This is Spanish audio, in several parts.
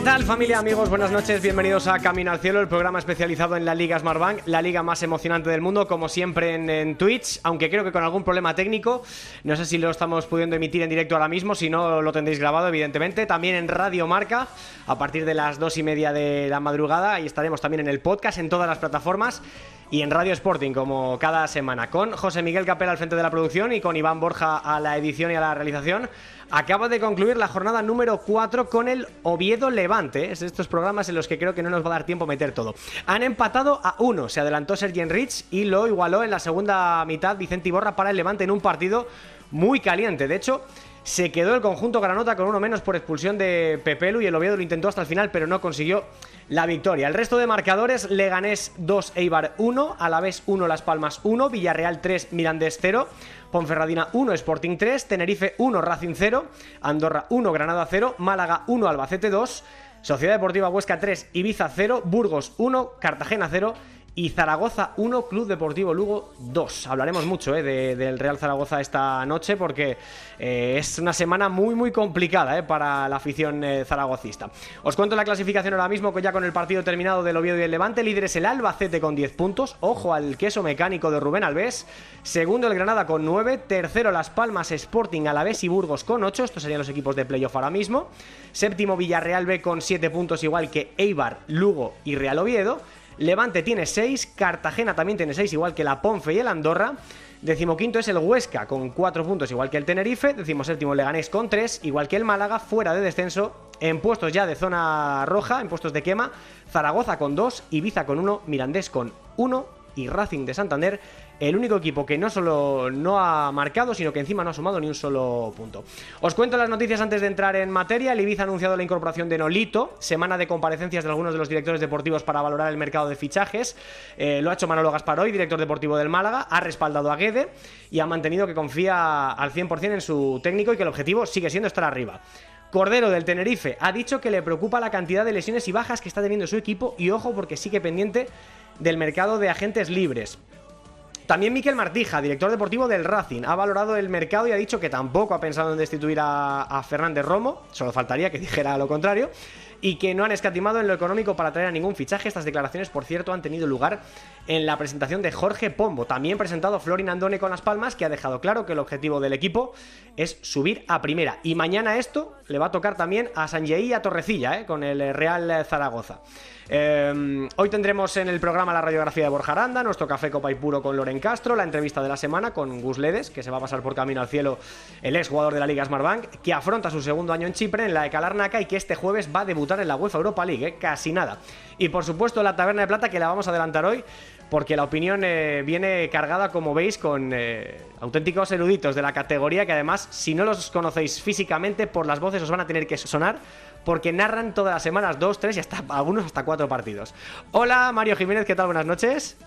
¿Qué tal familia, amigos? Buenas noches, bienvenidos a Camino al Cielo, el programa especializado en la Liga Smartbank, la liga más emocionante del mundo, como siempre en, Twitch, aunque creo que con algún problema técnico, no sé si lo estamos pudiendo emitir en directo ahora mismo, si no lo tendréis grabado evidentemente, también en Radio Marca, a partir de las dos y media de la madrugada, y estaremos también en el podcast, en todas las plataformas, y en Radio Sporting, como cada semana, con José Miguel Capel al frente de la producción y con Iván Borja a la edición y a la realización. Acaba de concluir la jornada número 4 con el Oviedo Levante. Es de estos programas en los que creo que no nos va a dar tiempo meter todo. Han empatado a uno. Se adelantó Sergi Rich y lo igualó en la segunda mitad Vicente Iborra para el Levante en un partido muy caliente. De hecho, se quedó el conjunto Granota con uno menos por expulsión de Pepelu y el Oviedo lo intentó hasta el final, pero no consiguió la victoria. El resto de marcadores, Leganés 2, Eibar 1, Alavés 1, Las Palmas 1, Villarreal 3, Mirandés 0, Ponferradina 1, Sporting 3, Tenerife 1, Racing 0, Andorra 1, Granada 0, Málaga 1, Albacete 2, Sociedad Deportiva Huesca 3, Ibiza 0, Burgos 1, Cartagena 0 y Zaragoza 1, Club Deportivo Lugo 2. Hablaremos mucho eh, de, del Real Zaragoza esta noche porque eh, es una semana muy muy complicada eh, para la afición zaragocista. Os cuento la clasificación ahora mismo ya con el partido terminado del Oviedo y el Levante. Líder es el Albacete con 10 puntos. Ojo al queso mecánico de Rubén Alves. Segundo el Granada con 9. Tercero Las Palmas, Sporting, Alavés y Burgos con 8. Estos serían los equipos de playoff ahora mismo. Séptimo Villarreal B con 7 puntos igual que Eibar, Lugo y Real Oviedo. Levante tiene 6, Cartagena también tiene 6, igual que la Ponfe y el Andorra. Decimoquinto es el Huesca con 4 puntos, igual que el Tenerife. Decimoséptimo Leganés con 3, igual que el Málaga, fuera de descenso. En puestos ya de zona roja, en puestos de quema, Zaragoza con 2, Ibiza con 1, Mirandés con 1 y Racing de Santander el único equipo que no solo no ha marcado, sino que encima no ha sumado ni un solo punto. Os cuento las noticias antes de entrar en materia. El Ibiza ha anunciado la incorporación de Nolito, semana de comparecencias de algunos de los directores deportivos para valorar el mercado de fichajes. Eh, lo ha hecho Manolo Gasparoy, director deportivo del Málaga, ha respaldado a Guede y ha mantenido que confía al 100% en su técnico y que el objetivo sigue siendo estar arriba. Cordero del Tenerife ha dicho que le preocupa la cantidad de lesiones y bajas que está teniendo su equipo y ojo porque sigue pendiente del mercado de agentes libres. También Miquel Martija, director deportivo del Racing, ha valorado el mercado y ha dicho que tampoco ha pensado en destituir a, a Fernández Romo, solo faltaría que dijera lo contrario, y que no han escatimado en lo económico para traer a ningún fichaje. Estas declaraciones, por cierto, han tenido lugar en la presentación de Jorge Pombo, también presentado Florin Andone con Las Palmas, que ha dejado claro que el objetivo del equipo es subir a primera. Y mañana esto le va a tocar también a Sanjei y a Torrecilla, ¿eh? con el Real Zaragoza. Eh, hoy tendremos en el programa la radiografía de Borja Aranda, nuestro café copa y puro con Loren Castro, la entrevista de la semana con Gus Ledes, que se va a pasar por camino al cielo, el ex jugador de la Liga Smartbank, que afronta su segundo año en Chipre, en la de Calarnaca, y que este jueves va a debutar en la UEFA Europa League, ¿eh? casi nada. Y por supuesto la taberna de plata, que la vamos a adelantar hoy, porque la opinión eh, viene cargada, como veis, con eh, auténticos eruditos de la categoría, que además, si no los conocéis físicamente, por las voces os van a tener que sonar porque narran todas las semanas dos, tres y hasta algunos hasta cuatro partidos. Hola Mario Jiménez, ¿qué tal? Buenas noches.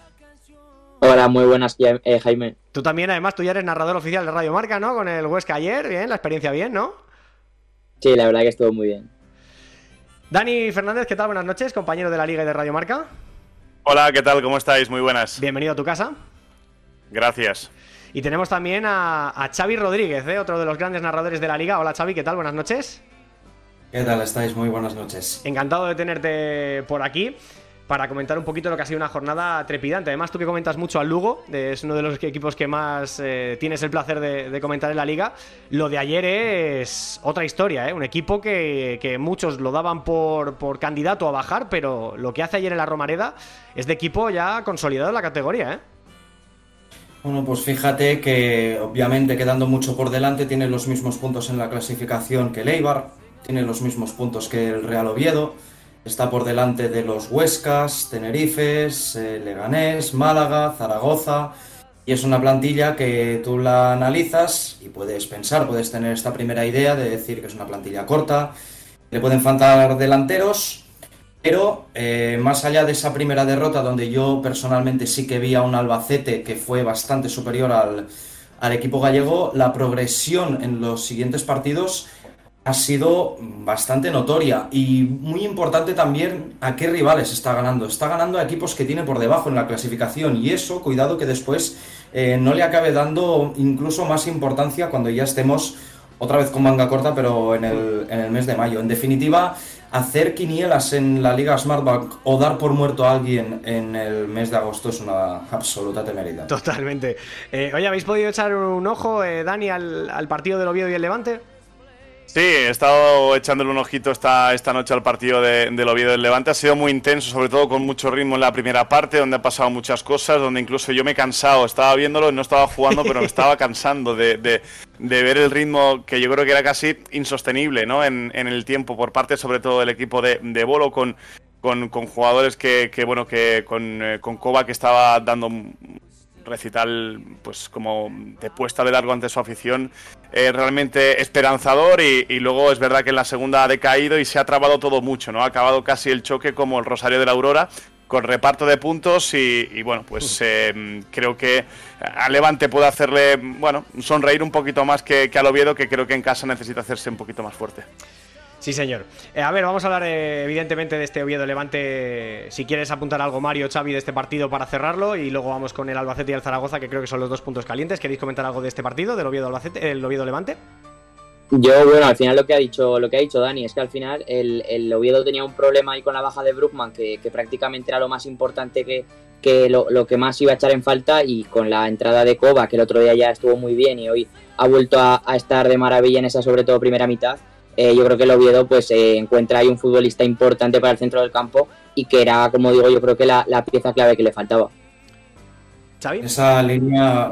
Hola, muy buenas, eh, Jaime. Tú también, además, tú ya eres narrador oficial de Radio Marca, ¿no? Con el Huesca ayer, bien, la experiencia bien, ¿no? Sí, la verdad que estuvo muy bien. Dani Fernández, ¿qué tal? Buenas noches, compañero de la Liga y de Radio Marca. Hola, ¿qué tal? ¿Cómo estáis? Muy buenas. Bienvenido a tu casa. Gracias. Y tenemos también a, a Xavi Rodríguez, ¿eh? otro de los grandes narradores de la Liga. Hola Xavi, ¿qué tal? Buenas noches. ¿Qué tal estáis? Muy buenas noches. Encantado de tenerte por aquí para comentar un poquito lo que ha sido una jornada trepidante. Además, tú que comentas mucho al Lugo, es uno de los equipos que más eh, tienes el placer de, comentar en la liga. Lo de ayer es otra historia, ¿eh? un equipo que, que muchos lo daban por, por, candidato a bajar, pero lo que hace ayer en la Romareda es de equipo ya consolidado en la categoría. ¿eh? Bueno, pues fíjate que obviamente quedando mucho por delante tiene los mismos puntos en la clasificación que el Eibar, tiene los mismos puntos que el Real Oviedo Está por delante de los Huescas, Tenerifes, eh, Leganés, Málaga, Zaragoza. Y es una plantilla que tú la analizas y puedes pensar, puedes tener esta primera idea de decir que es una plantilla corta, le pueden faltar delanteros, Pero eh, más allá de esa primera derrota, donde yo personalmente sí que vi a un Albacete que fue bastante superior al, al equipo gallego, la progresión en los siguientes partidos ha sido bastante notoria y muy importante también a qué rivales está ganando. Está ganando a equipos que tiene por debajo en la clasificación y eso, cuidado que después eh, no le acabe dando incluso más importancia cuando ya estemos otra vez con manga corta, pero en el, en el mes de mayo. En definitiva, hacer quinielas en la Liga Smartbank o dar por muerto a alguien en el mes de agosto es una absoluta temeridad. Totalmente. Eh, oye, ¿habéis podido echar un ojo, eh, Dani, al, al partido del Oviedo y el Levante? Sí, he estado echándole un ojito esta, esta noche al partido de, del Oviedo del Levante. Ha sido muy intenso, sobre todo con mucho ritmo en la primera parte, donde ha pasado muchas cosas, donde incluso yo me he cansado. Estaba viéndolo, no estaba jugando, pero me estaba cansando de, de, de ver el ritmo que yo creo que era casi insostenible ¿no? en, en el tiempo por parte, sobre todo, del equipo de, de Bolo, con, con, con jugadores que, que, bueno, que con, eh, con Koba que estaba dando recital pues como de puesta de largo ante su afición eh, realmente esperanzador y, y, luego es verdad que en la segunda ha decaído y se ha trabado todo mucho, ¿no? Ha acabado casi el choque como el Rosario de la Aurora con reparto de puntos y, y bueno, pues eh, creo que a Levante puede hacerle, bueno, sonreír un poquito más que, que al Oviedo que creo que en casa necesita hacerse un poquito más fuerte. Sí, señor. Eh, a ver, vamos a hablar eh, evidentemente de este Oviedo Levante. Si quieres apuntar algo, Mario, Xavi, de este partido para cerrarlo. Y luego vamos con el Albacete y el Zaragoza, que creo que son los dos puntos calientes. ¿Queréis comentar algo de este partido, del Oviedo Albacete, el Oviedo Levante? Yo, bueno, al final lo que ha dicho, lo que ha dicho Dani es que al final el, Oviedo tenía un problema ahí con la baja de Brookman, que, prácticamente era lo más importante que, lo, que más iba a echar en falta, y con la entrada de Koba, que el otro día ya estuvo muy bien y hoy ha vuelto a estar de maravilla en esa, sobre todo, primera mitad eh, yo creo que el Oviedo pues eh, encuentra ahí un futbolista importante para el centro del campo y que era, como digo, yo creo que la, la pieza clave que le faltaba. ¿Xavi? Esa línea,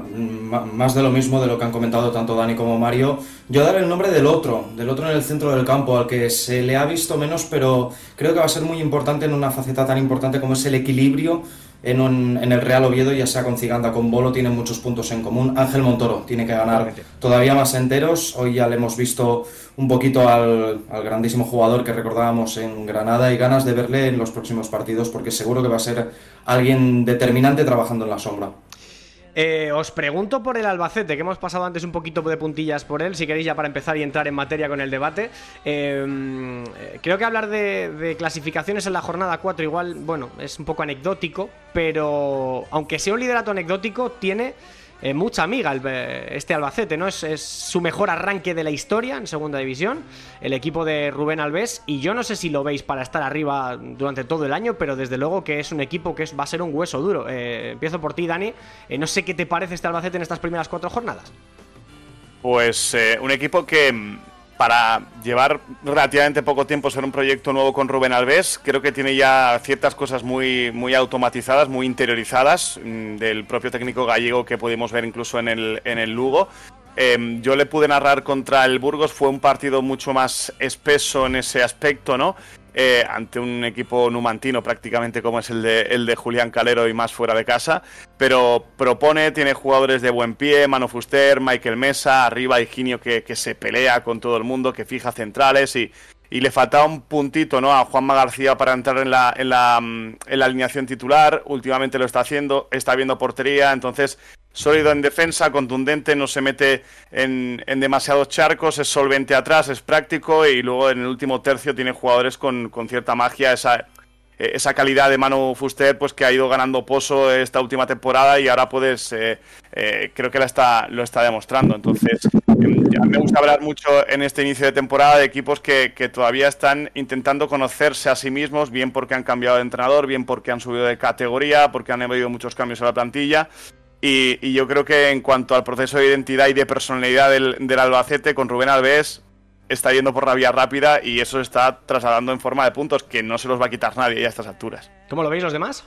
más de lo mismo de lo que han comentado tanto Dani como Mario. Yo daré el nombre del otro, del otro en el centro del campo, al que se le ha visto menos, pero creo que va a ser muy importante en una faceta tan importante como es el equilibrio en, un, en el Real Oviedo, ya sea con Ciganda, con Bolo, tienen muchos puntos en común. Ángel Montoro tiene que ganar todavía más enteros. Hoy ya le hemos visto un poquito al, al, grandísimo jugador que recordábamos en Granada y ganas de verle en los próximos partidos porque seguro que va a ser alguien determinante trabajando en la sombra. Eh, os pregunto por el Albacete, que hemos pasado antes un poquito de puntillas por él, si queréis ya para empezar y entrar en materia con el debate. Eh, creo que hablar de, de, clasificaciones en la jornada 4 igual, bueno, es un poco anecdótico, pero aunque sea un liderato anecdótico, tiene eh, mucha amiga el, este Albacete, ¿no? Es, su mejor arranque de la historia en segunda división, el equipo de Rubén Alves, y yo no sé si lo veis para estar arriba durante todo el año, pero desde luego que es un equipo que es, va a ser un hueso duro. Eh, empiezo por ti, Dani. Eh, no sé qué te parece este Albacete en estas primeras cuatro jornadas. Pues eh, un equipo que para llevar relativamente poco tiempo ser un proyecto nuevo con Rubén Alves, creo que tiene ya ciertas cosas muy, muy automatizadas, muy interiorizadas mmm, del propio técnico gallego que pudimos ver incluso en el, en el Lugo. Eh, yo le pude narrar contra el Burgos, fue un partido mucho más espeso en ese aspecto, ¿no? Eh, ante un equipo numantino prácticamente como es el de, el de Julián Calero y más fuera de casa, pero propone, tiene jugadores de buen pie, Mano Fuster, Michael Mesa, arriba Higinio que, que se pelea con todo el mundo, que fija centrales y, y le faltaba un puntito ¿no? a Juanma García para entrar en la, en, la, en la alineación titular, últimamente lo está haciendo, está viendo portería, entonces sólido en defensa, contundente, no se mete en, demasiados charcos, es solvente atrás, es práctico y luego en el último tercio tiene jugadores con, con cierta magia, esa, esa calidad de Manu Fuster pues que ha ido ganando pozo esta última temporada y ahora puedes eh, eh, creo que la está, lo está demostrando. Entonces eh, me gusta hablar mucho en este inicio de temporada de equipos que, que, todavía están intentando conocerse a sí mismos bien porque han cambiado de entrenador bien porque han subido de categoría porque han habido muchos cambios en la plantilla y, y, yo creo que en cuanto al proceso de identidad y de personalidad del, del Albacete, con Rubén Alves está yendo por la vía rápida y eso se está trasladando en forma de puntos que no se los va a quitar nadie a estas alturas. ¿Cómo lo veis los demás?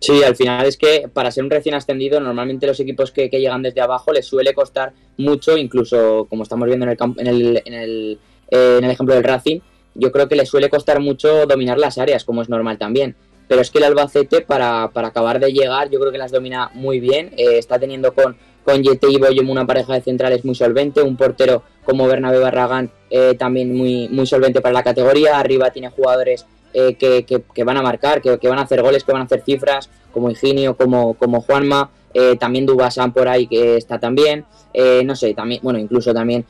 Sí, al final es que para ser un recién ascendido, normalmente los equipos que, que llegan desde abajo les suele costar mucho, incluso como estamos viendo en el, en el, en el, eh, en el ejemplo del Racing, yo creo que les suele costar mucho dominar las áreas, como es normal también pero es que el Albacete para, para, acabar de llegar yo creo que las domina muy bien, eh, está teniendo con, con Yete y Boyum una pareja de centrales muy solvente, un portero como Bernabé Barragán eh, también muy, muy solvente para la categoría, arriba tiene jugadores eh, que, van a marcar, que, van a hacer goles, que van a hacer cifras, como Higinio, como, como Juanma, eh, también Dubasan por ahí que está también, eh, no sé, también, bueno, incluso también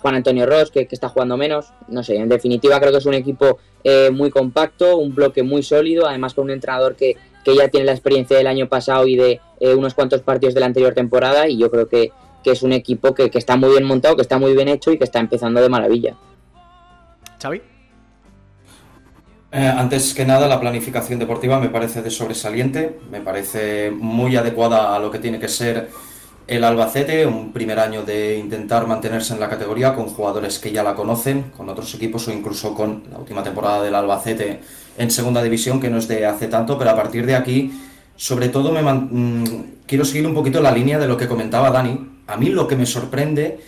Juan Antonio Ross, que, está jugando menos, no sé, en definitiva creo que es un equipo muy compacto, un bloque muy sólido, además con un entrenador que, que ya tiene la experiencia del año pasado y de unos cuantos partidos de la anterior temporada, y yo creo que, que es un equipo que, que está muy bien montado, que está muy bien hecho y que está empezando de maravilla. Xavi. Eh, antes que nada, la planificación deportiva me parece de sobresaliente, me parece muy adecuada a lo que tiene que ser el Albacete, un primer año de intentar mantenerse en la categoría con jugadores que ya la conocen, con otros equipos o incluso con la última temporada del Albacete en segunda división, que no es de hace tanto, pero a partir de aquí, sobre todo me mm, quiero seguir un poquito la línea de lo que comentaba Dani. A mí lo que me sorprende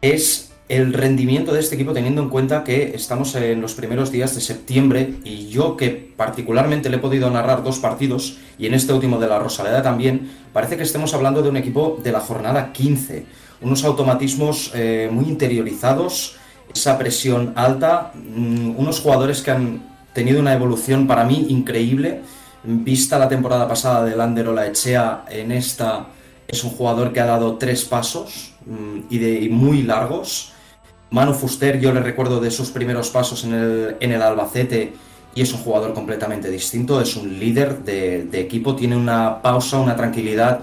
es el rendimiento de este equipo teniendo en cuenta que estamos en los primeros días de septiembre y yo que particularmente le he podido narrar dos partidos y en este último de la Rosaleda también, parece que estemos hablando de un equipo de la jornada 15, unos automatismos eh, muy interiorizados, esa presión alta, mm, unos jugadores que han tenido una evolución para mí increíble, vista la temporada pasada del Lander Echea en esta es un jugador que ha dado tres pasos mm, y, de, y muy largos Manu Fuster, yo le recuerdo de sus primeros pasos en el, en el Albacete y es un jugador completamente distinto, es un líder de, equipo, tiene una pausa, una tranquilidad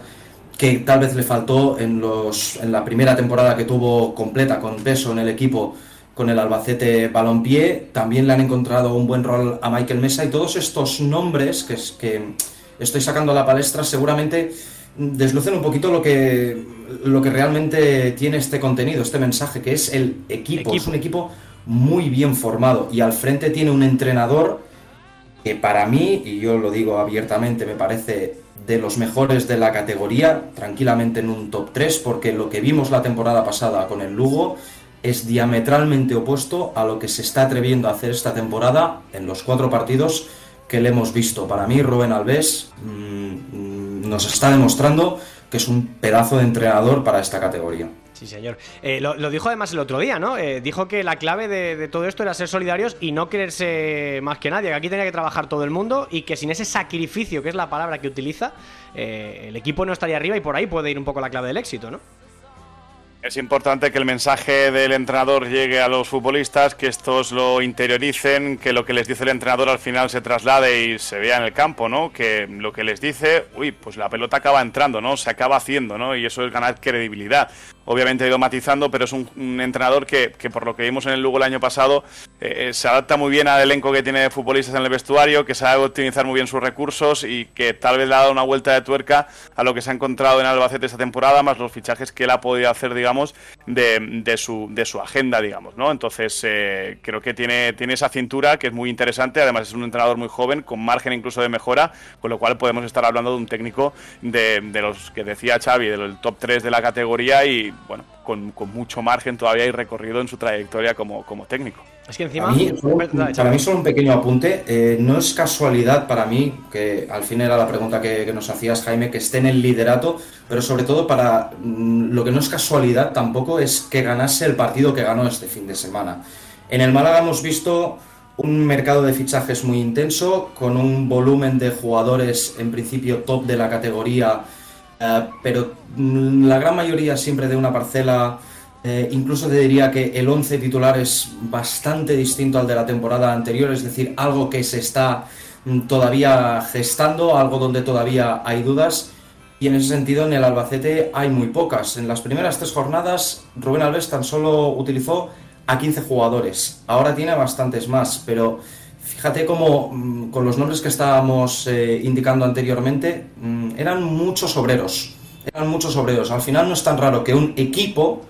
que tal vez le faltó en, los, en la primera temporada que tuvo completa con peso en el equipo con el Albacete Balompié, también le han encontrado un buen rol a Michael Mesa y todos estos nombres que, que estoy sacando a la palestra seguramente deslucen un poquito lo que, lo que realmente tiene este contenido, este mensaje, que es el equipo. Es un equipo muy bien formado y al frente tiene un entrenador que para mí, y yo lo digo abiertamente, me parece de los mejores de la categoría, tranquilamente en un top 3, porque lo que vimos la temporada pasada con el Lugo es diametralmente opuesto a lo que se está atreviendo a hacer esta temporada en los cuatro partidos que le hemos visto. Para mí, Rubén Alves mm, nos está demostrando que es un pedazo de entrenador para esta categoría. Sí, señor. Eh, lo, dijo además el otro día, ¿no? Eh, dijo que la clave de, todo esto era ser solidarios y no quererse más que nadie, que aquí tenía que trabajar todo el mundo y que sin ese sacrificio, que es la palabra que utiliza, eh, el equipo no estaría arriba y por ahí puede ir un poco la clave del éxito, ¿no? Es importante que el mensaje del entrenador llegue a los futbolistas, que estos lo interioricen, que lo que les dice el entrenador al final se traslade y se vea en el campo, ¿no? Que lo que les dice, uy, pues la pelota acaba entrando, ¿no? Se acaba haciendo, ¿no? Y eso es ganar credibilidad obviamente ha ido matizando, pero es un, entrenador que, por lo que vimos en el Lugo el año pasado, eh, eh, se adapta muy bien al elenco que tiene de futbolistas en el vestuario, que sabe optimizar muy bien sus recursos y que tal vez le ha dado una vuelta de tuerca a lo que se ha encontrado en Albacete esta temporada, más los fichajes que él ha podido hacer, digamos, de, su, de su agenda, digamos, ¿no? Entonces, eh, creo que tiene, tiene esa cintura que es muy interesante, además es un entrenador muy joven, con margen incluso de mejora, con lo cual podemos estar hablando de un técnico de, de los que decía Xavi, del top 3 de la categoría y bueno, con, mucho margen todavía hay recorrido en su trayectoria como, técnico. Es que encima... para mí solo un pequeño apunte, eh, no es casualidad para mí, que al fin era la pregunta que, nos hacías Jaime, que esté en el liderato, pero sobre todo para mm, lo que no es casualidad tampoco es que ganase el partido que ganó este fin de semana. En el Málaga hemos visto un mercado de fichajes muy intenso, con un volumen de jugadores en principio top de la categoría eh, pero mm, la gran mayoría siempre de una parcela, eh, incluso te diría que el 11 titular es bastante distinto al de la temporada anterior, es decir, algo que se está mm, todavía gestando, algo donde todavía hay dudas. Y en ese sentido, en el Albacete hay muy pocas. En las primeras tres jornadas, Rubén Alves tan solo utilizó a 15 jugadores. Ahora tiene bastantes más, pero Fíjate cómo mm, con los nombres que estábamos eh, indicando anteriormente, mm, eran muchos obreros. Eran muchos obreros. Al final no es tan raro que un equipo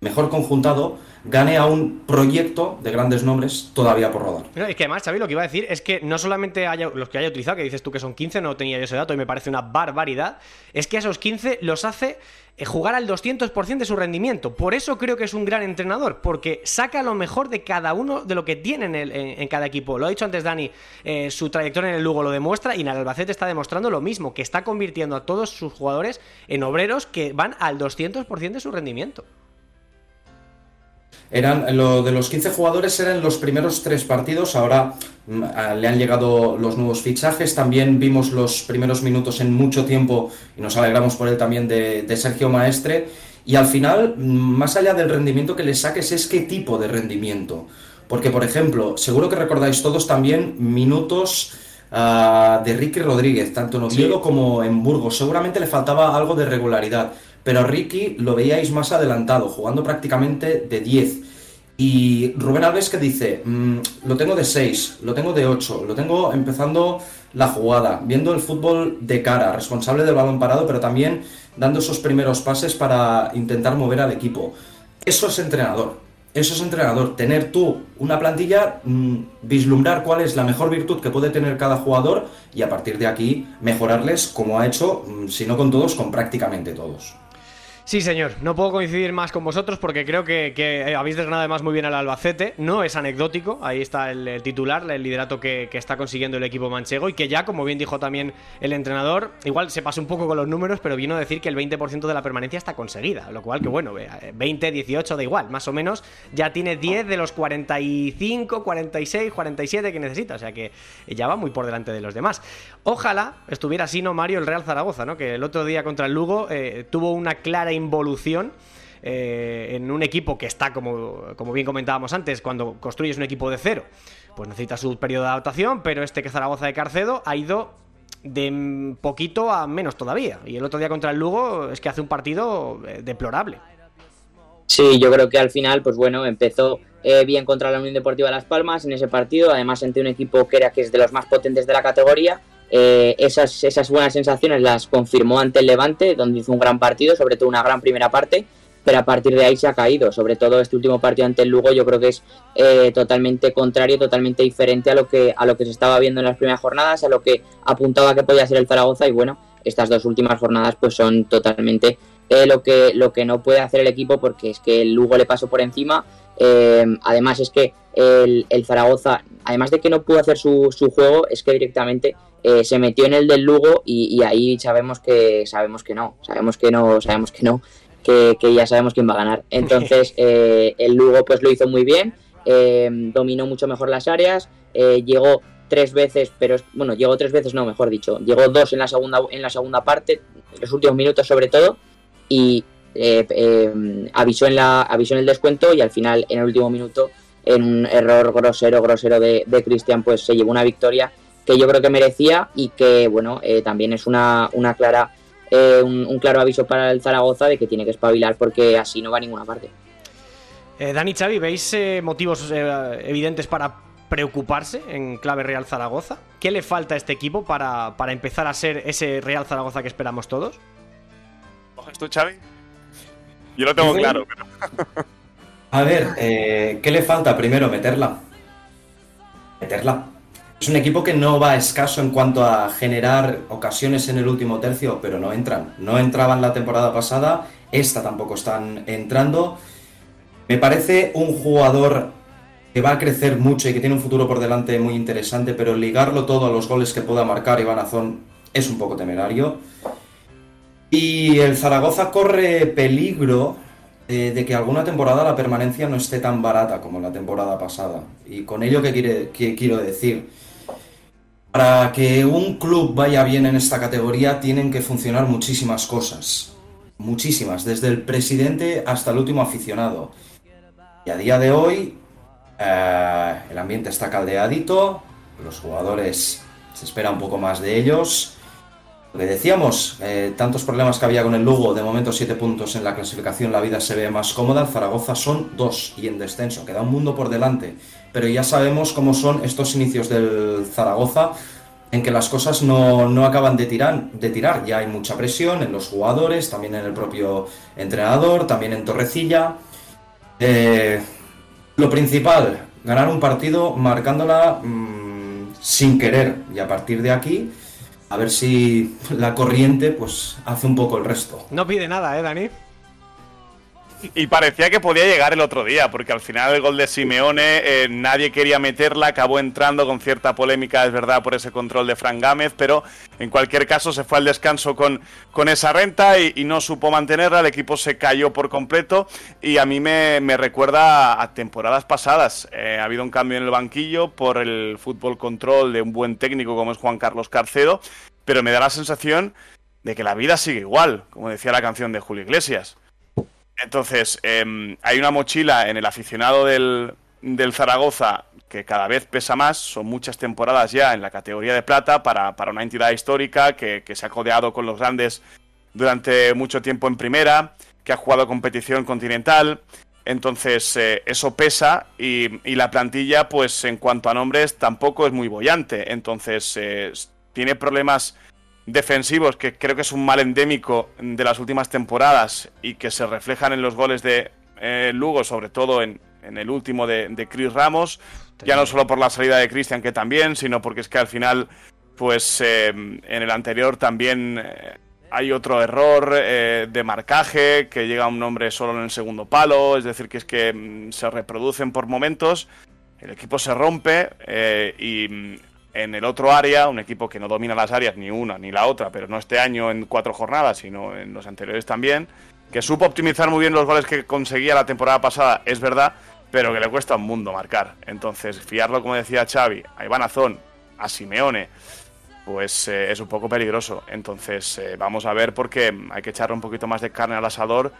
mejor conjuntado gane a un proyecto de grandes nombres todavía por rodar. Es que además, Xavi, lo que iba a decir es que no solamente haya, los que haya utilizado, que dices tú que son 15, no tenía yo ese dato y me parece una barbaridad, es que a esos 15 los hace eh, jugar al 200% de su rendimiento. Por eso creo que es un gran entrenador, porque saca lo mejor de cada uno de lo que tiene en, cada equipo. Lo ha dicho antes Dani, eh, su trayectoria en el Lugo lo demuestra y en el Albacete está demostrando lo mismo, que está convirtiendo a todos sus jugadores en obreros que van al 200% de su rendimiento. Eran, lo de los 15 jugadores eran los primeros tres partidos, ahora mm, le han llegado los nuevos fichajes, también vimos los primeros minutos en mucho tiempo y nos alegramos por él también de, de Sergio Maestre. Y al final, mm, más allá del rendimiento que le saques, es qué tipo de rendimiento. Porque, por ejemplo, seguro que recordáis todos también minutos ah, de Ricky Rodríguez, tanto en Oviedo como en Burgos. Seguramente le faltaba algo de regularidad, pero Ricky lo veíais más adelantado, jugando prácticamente de 10. Y Rubén Alves que dice, mm, lo tengo de 6, lo tengo de 8, lo tengo empezando la jugada, viendo el fútbol de cara, responsable del balón parado, pero también dando esos primeros pases para intentar mover al equipo. Eso es entrenador eso es entrenador, tener tú una plantilla, mm, vislumbrar cuál es la mejor virtud que puede tener cada jugador y a partir de aquí mejorarles como ha hecho, mm, si no con todos, con prácticamente todos. Sí, señor. No puedo coincidir más con vosotros porque creo que, eh, habéis desgranado además muy bien al Albacete. No es anecdótico. Ahí está el, titular, el liderato que, está consiguiendo el equipo manchego y que ya, como bien dijo también el entrenador, igual se pasó un poco con los números, pero vino a decir que el 20% de la permanencia está conseguida. Lo cual que bueno, 20, 18 da igual. Más o menos ya tiene 10 de los 45, 46, 47 que necesita. O sea que ya va muy por delante de los demás. Ojalá estuviera así, ¿no, Mario? El Real Zaragoza, ¿no? Que el otro día contra el Lugo eh, tuvo una clara involución. Eh, en un equipo que está, como, como bien comentábamos antes, cuando construyes un equipo de cero, pues necesita su periodo de adaptación, pero este que Zaragoza de Carcedo ha ido de poquito a menos todavía. Y el otro día contra el Lugo es que hace un partido eh, deplorable. Sí, yo creo que al final, pues bueno, empezó eh, bien contra la Unión Deportiva Las Palmas en ese partido, además ante un equipo que era que es de los más potentes de la categoría eh, esas, esas buenas sensaciones las confirmó ante el Levante, donde hizo un gran partido, sobre todo una gran primera parte, pero a partir de ahí se ha caído. Sobre todo este último partido ante el Lugo, yo creo que es eh, totalmente contrario, totalmente diferente a lo que a lo que se estaba viendo en las primeras jornadas, a lo que apuntaba que podía ser el Zaragoza y bueno, estas dos últimas jornadas pues son totalmente eh, lo que lo que no puede hacer el equipo porque es que el Lugo le pasó por encima. Además es que el, el, Zaragoza, además de que no pudo hacer su, su juego, es que directamente eh, se metió en el del Lugo y, ahí sabemos que sabemos que no, sabemos que no, sabemos que no, que, ya sabemos quién va a ganar. Entonces eh, el Lugo pues lo hizo muy bien, eh, dominó mucho mejor las áreas, llegó tres veces, pero bueno, llegó tres veces, no, mejor dicho, llegó dos en la segunda en la segunda parte, los últimos minutos sobre todo y avisó en la avisó en el descuento y al final en el último minuto en un error grosero grosero de, de Cristian pues se llevó una victoria que yo creo que merecía y que, bueno, eh, también es una, una clara, eh, un, claro aviso para el Zaragoza de que tiene que espabilar porque así no va a ninguna parte. Eh, Dani Xavi, ¿veis motivos evidentes para preocuparse en clave Real Zaragoza? ¿Qué le falta a este equipo para, empezar a ser ese Real Zaragoza que esperamos todos? ¿Coges tú, Xavi? Yo lo tengo claro, A ver, ¿qué le falta? Primero, meterla. Meterla. Es un equipo que no va escaso en cuanto a generar ocasiones en el último tercio, pero no entran. No entraban la temporada pasada, esta tampoco están entrando. Me parece un jugador que va a crecer mucho y que tiene un futuro por delante muy interesante, pero ligarlo todo a los goles que pueda marcar Iván Azón es un poco temerario. Y el Zaragoza corre peligro eh, de que alguna temporada la permanencia no esté tan barata como la temporada pasada. Y con ello, ¿qué, qué quiero decir? Para que un club vaya bien en esta categoría tienen que funcionar muchísimas cosas. Muchísimas, desde el presidente hasta el último aficionado. Y a día de hoy eh, el ambiente está caldeadito, los jugadores se espera un poco más de ellos. Le decíamos, eh, tantos problemas que había con el Lugo, de momento siete puntos en la clasificación, la vida se ve más cómoda. Zaragoza son dos y en descenso, queda un mundo por delante pero ya sabemos cómo son estos inicios del Zaragoza, en que las cosas no, acaban de tirar, de tirar. Ya hay mucha presión en los jugadores, también en el propio entrenador, también en Torrecilla. Eh, lo principal, ganar un partido marcándola mm, sin querer y a partir de aquí a ver si la corriente pues hace un poco el resto. No pide nada, ¿eh, Dani? Y parecía que podía llegar el otro día, porque al final el gol de Simeone eh, nadie quería meterla, acabó entrando con cierta polémica, es verdad, por ese control de Fran Gámez, pero en cualquier caso se fue al descanso con, con esa renta y, no supo mantenerla, el equipo se cayó por completo y a mí me, recuerda a, temporadas pasadas. Eh, ha habido un cambio en el banquillo por el fútbol control de un buen técnico como es Juan Carlos Carcedo, pero me da la sensación de que la vida sigue igual, como decía la canción de Julio Iglesias. Entonces, em, hay una mochila en el aficionado del, Zaragoza que cada vez pesa más, son muchas temporadas ya en la categoría de plata para, una entidad histórica que, se ha codeado con los grandes durante mucho tiempo en primera, que ha jugado competición continental, entonces eh, eso pesa y, y, la plantilla, pues en cuanto a nombres, tampoco es muy bollante, entonces eh, tiene problemas defensivos, que creo que es un mal endémico de las últimas temporadas y que se reflejan en los goles de eh, Lugo, sobre todo en, el último de, de Chris Ramos, ya no solo por la salida de Cristian, que también, sino porque es que al final, pues eh, en el anterior también eh, hay otro error de marcaje, que llega un hombre solo en el segundo palo, es decir, que es que mm, se reproducen por momentos, el equipo se rompe y mm, en el otro área, un equipo que no domina las áreas ni una ni la otra, pero no este año en cuatro jornadas, sino en los anteriores también, que supo optimizar muy bien los goles que conseguía la temporada pasada, es verdad, pero que le cuesta un mundo marcar. Entonces, fiarlo, como decía Xavi, a Iván Azón, a Simeone, pues eh, es un poco peligroso. Entonces, eh, vamos a ver porque hay que echarle un poquito más de carne al asador,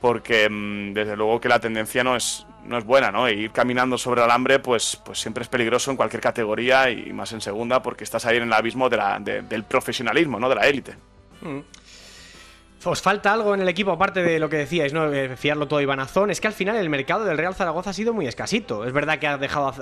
porque mm, desde luego que la tendencia no es, no es buena, ¿no? ir caminando sobre alambre, pues, pues siempre es peligroso en cualquier categoría y más en segunda, porque estás ahí en el abismo del profesionalismo, ¿no? De la élite. ¿Os falta algo en el equipo aparte de lo que decíais, ¿no? Eh, fiarlo todo a Iván Azón? Es que al final el mercado del Real Zaragoza ha sido muy escasito. Es verdad que ha dejado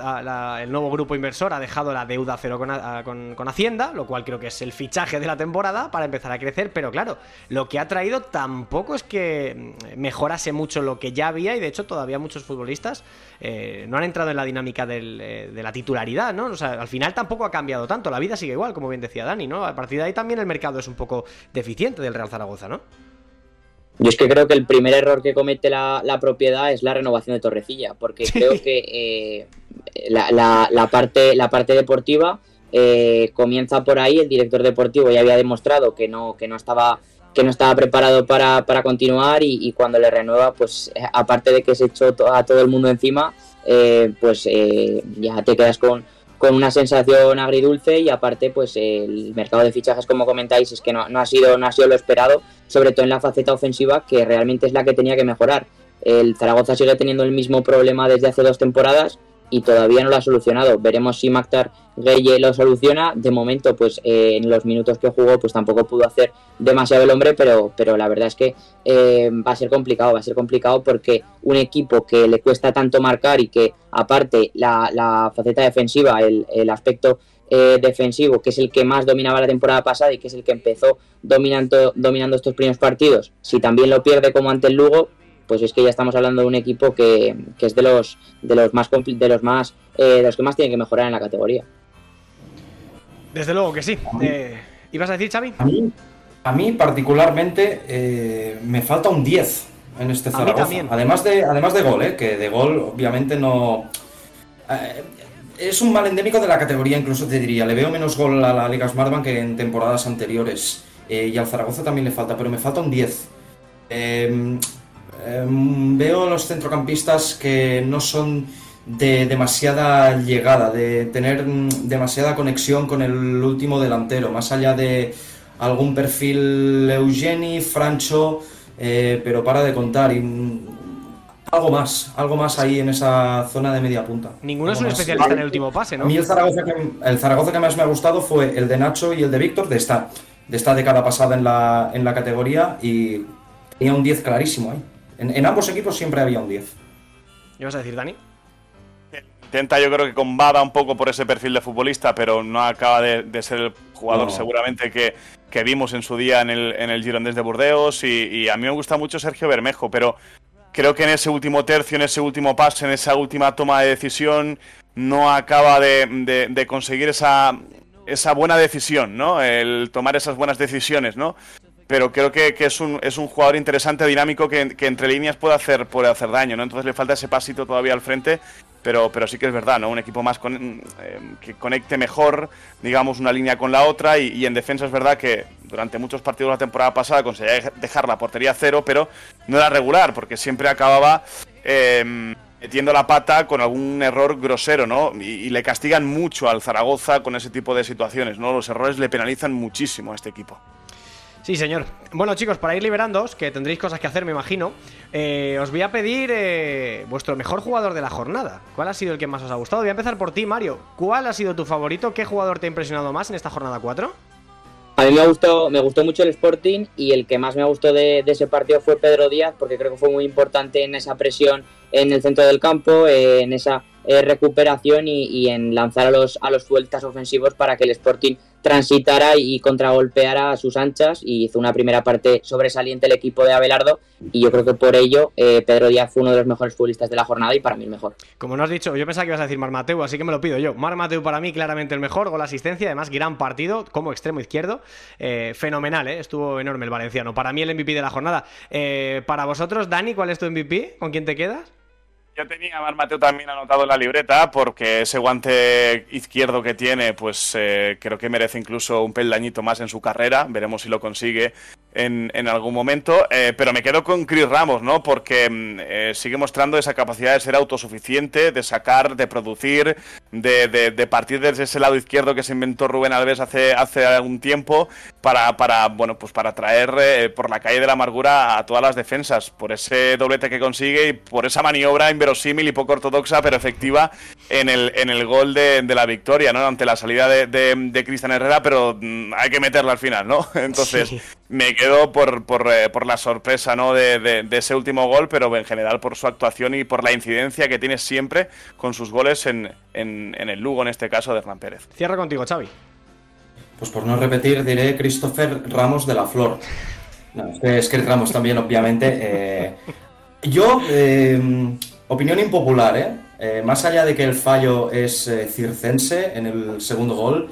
el nuevo grupo inversor ha dejado la deuda cero con, con, Hacienda, lo cual creo que es el fichaje de la temporada para empezar a crecer, pero claro, lo que ha traído tampoco es que mejorase mucho lo que ya había y de hecho todavía muchos futbolistas eh, no han entrado en la dinámica eh, de la titularidad, ¿no? O sea, al final tampoco ha cambiado tanto, la vida sigue igual, como bien decía Dani, ¿no? A partir de ahí también el mercado es un poco deficiente del Real Zaragoza, ¿no? Yo es que creo que el primer error que comete la, propiedad es la renovación de Torrecilla, porque creo que eh, la, parte, la parte deportiva eh, comienza por ahí. El director deportivo ya había demostrado que no, que no estaba que no estaba preparado para, continuar y, cuando le renueva, pues eh, aparte de que se echó a todo el mundo encima, pues ya te quedas con, con una sensación agridulce y aparte pues el mercado de fichajes como comentáis es que no, no, ha sido no ha sido lo esperado sobre todo en la faceta ofensiva que realmente es la que tenía que mejorar. El Zaragoza sigue teniendo el mismo problema desde hace dos temporadas y todavía no lo ha solucionado. Veremos si Maktar Gueye lo soluciona. De momento, pues eh, en los minutos que jugó, pues tampoco pudo hacer demasiado el hombre, pero, pero la verdad es que eh, va a ser complicado, va a ser complicado porque un equipo que le cuesta tanto marcar y que aparte la, faceta defensiva, el, aspecto eh, defensivo, que es el que más dominaba la temporada pasada y que es el que empezó dominando, dominando estos primeros partidos, si también lo pierde como ante el Lugo, pues es que ya estamos hablando de un equipo que, es de los de los más de los más eh, de los que más tienen que mejorar en la categoría. Desde luego que sí. Eh, ¿Ibas a decir, Xavi? A mí, particularmente eh, me falta un 10 en este Zaragoza. Además de, además de gol, que de gol obviamente no... es un mal endémico de la categoría, incluso te diría. Le veo menos gol a la Liga Smartbank que en temporadas anteriores. y al Zaragoza también le falta, pero me falta un 10. Em, veo los centrocampistas que no son de demasiada llegada, de tener demasiada conexión con el último delantero, más allá de algún perfil Eugeni, Francho, eh, pero para de contar. Y, algo más, algo más ahí en esa zona de media punta. Ninguno es un especialista en el último pase, ¿no? A mí el Zaragoza, que, el Zaragoza que más me ha gustado fue el de Nacho y el de Víctor de esta, de esta década pasada en la, en la categoría y tenía un 10 clarísimo ahí. En, ambos equipos siempre había un 10. ¿Y vas a decir, Dani? Intenta, yo creo que combada un poco por ese perfil de futbolista, pero no acaba de, ser el jugador seguramente que, vimos en su día en el, en el Girondins de Burdeos. Y, a mí me gusta mucho Sergio Bermejo, pero creo que en ese último tercio, en ese último pase, en esa última toma de decisión, no acaba de, de conseguir esa, esa buena decisión, ¿no? El tomar esas buenas decisiones, ¿no? Pero creo que, es, un, es, un, jugador interesante, dinámico, que, entre líneas puede hacer, puede hacer daño, ¿no? Entonces le falta ese pasito todavía al frente, pero, pero sí que es verdad, ¿no? Un equipo más con, eh, que conecte mejor, digamos, una línea con la otra, y, en defensa es verdad que durante muchos partidos la temporada pasada conseguía dejar la portería cero, pero no era regular, porque siempre acababa... Eh, metiendo la pata con algún error grosero, ¿no? Y, le castigan mucho al Zaragoza con ese tipo de situaciones, ¿no? Los errores le penalizan muchísimo a este equipo. Sí, señor. Bueno, chicos, para ir liberándoos, que tendréis cosas que hacer, me imagino, eh, os voy a pedir eh, vuestro mejor jugador de la jornada. ¿Cuál ha sido el que más os ha gustado? Voy a empezar por ti, Mario. ¿Cuál ha sido tu favorito? ¿Qué jugador te ha impresionado más en esta jornada 4? A mí me gustó, me gustó mucho el Sporting y el que más me gustó de, ese partido fue Pedro Díaz, porque creo que fue muy importante en esa presión en el centro del campo, en esa eh, recuperación y, en lanzar a los, a los ofensivos para que el Sporting transitara y contragolpeara a sus anchas y hizo una primera parte sobresaliente el equipo de Abelardo y yo creo que por ello eh, Pedro Díaz fue uno de los mejores futbolistas de la jornada y para mí el mejor. Como no has dicho, yo pensaba que ibas a decir Mar Mateu, así que me lo pido yo. Mar Mateu para mí claramente el mejor, gol asistencia, además gran partido como extremo izquierdo, eh, fenomenal, ¿eh? estuvo enorme el valenciano. Para mí el MVP de la jornada. para vosotros, Dani, ¿cuál es tu MVP? ¿Con quién te quedas? Yo tenía a Mar Mateo también anotado en la libreta porque ese guante izquierdo que tiene, pues eh, creo que merece incluso un peldañito más en su carrera. Veremos si lo consigue en, en algún momento. Eh, pero me quedo con Chris Ramos, ¿no? Porque mm, eh, sigue mostrando esa capacidad de ser autosuficiente, de sacar, de producir, de, de, partir desde ese lado izquierdo que se inventó Rubén Alves hace, hace algún tiempo para, para, bueno, pues para traer por la calle de la amargura a todas las defensas. Por ese doblete que consigue y por esa maniobra verosímil y poco ortodoxa, pero efectiva en el, en el gol de, la victoria, ¿no? Ante la salida de, de, Cristian Herrera, pero mm, hay que meterla al final, ¿no? Entonces, me quedo por, por, eh, por, la sorpresa, ¿no? De, ese último gol, pero en general por su actuación y por la incidencia que tiene siempre con sus goles en, en, el Lugo, en este caso, de Hernán Pérez. Cierra contigo, Xavi. Pues por no repetir, diré Christopher Ramos de la Flor. es que Ramos también, obviamente. Eh, yo, eh, Opinión impopular, ¿eh? ¿eh? Más allá de que el fallo es eh, circense en el segundo gol,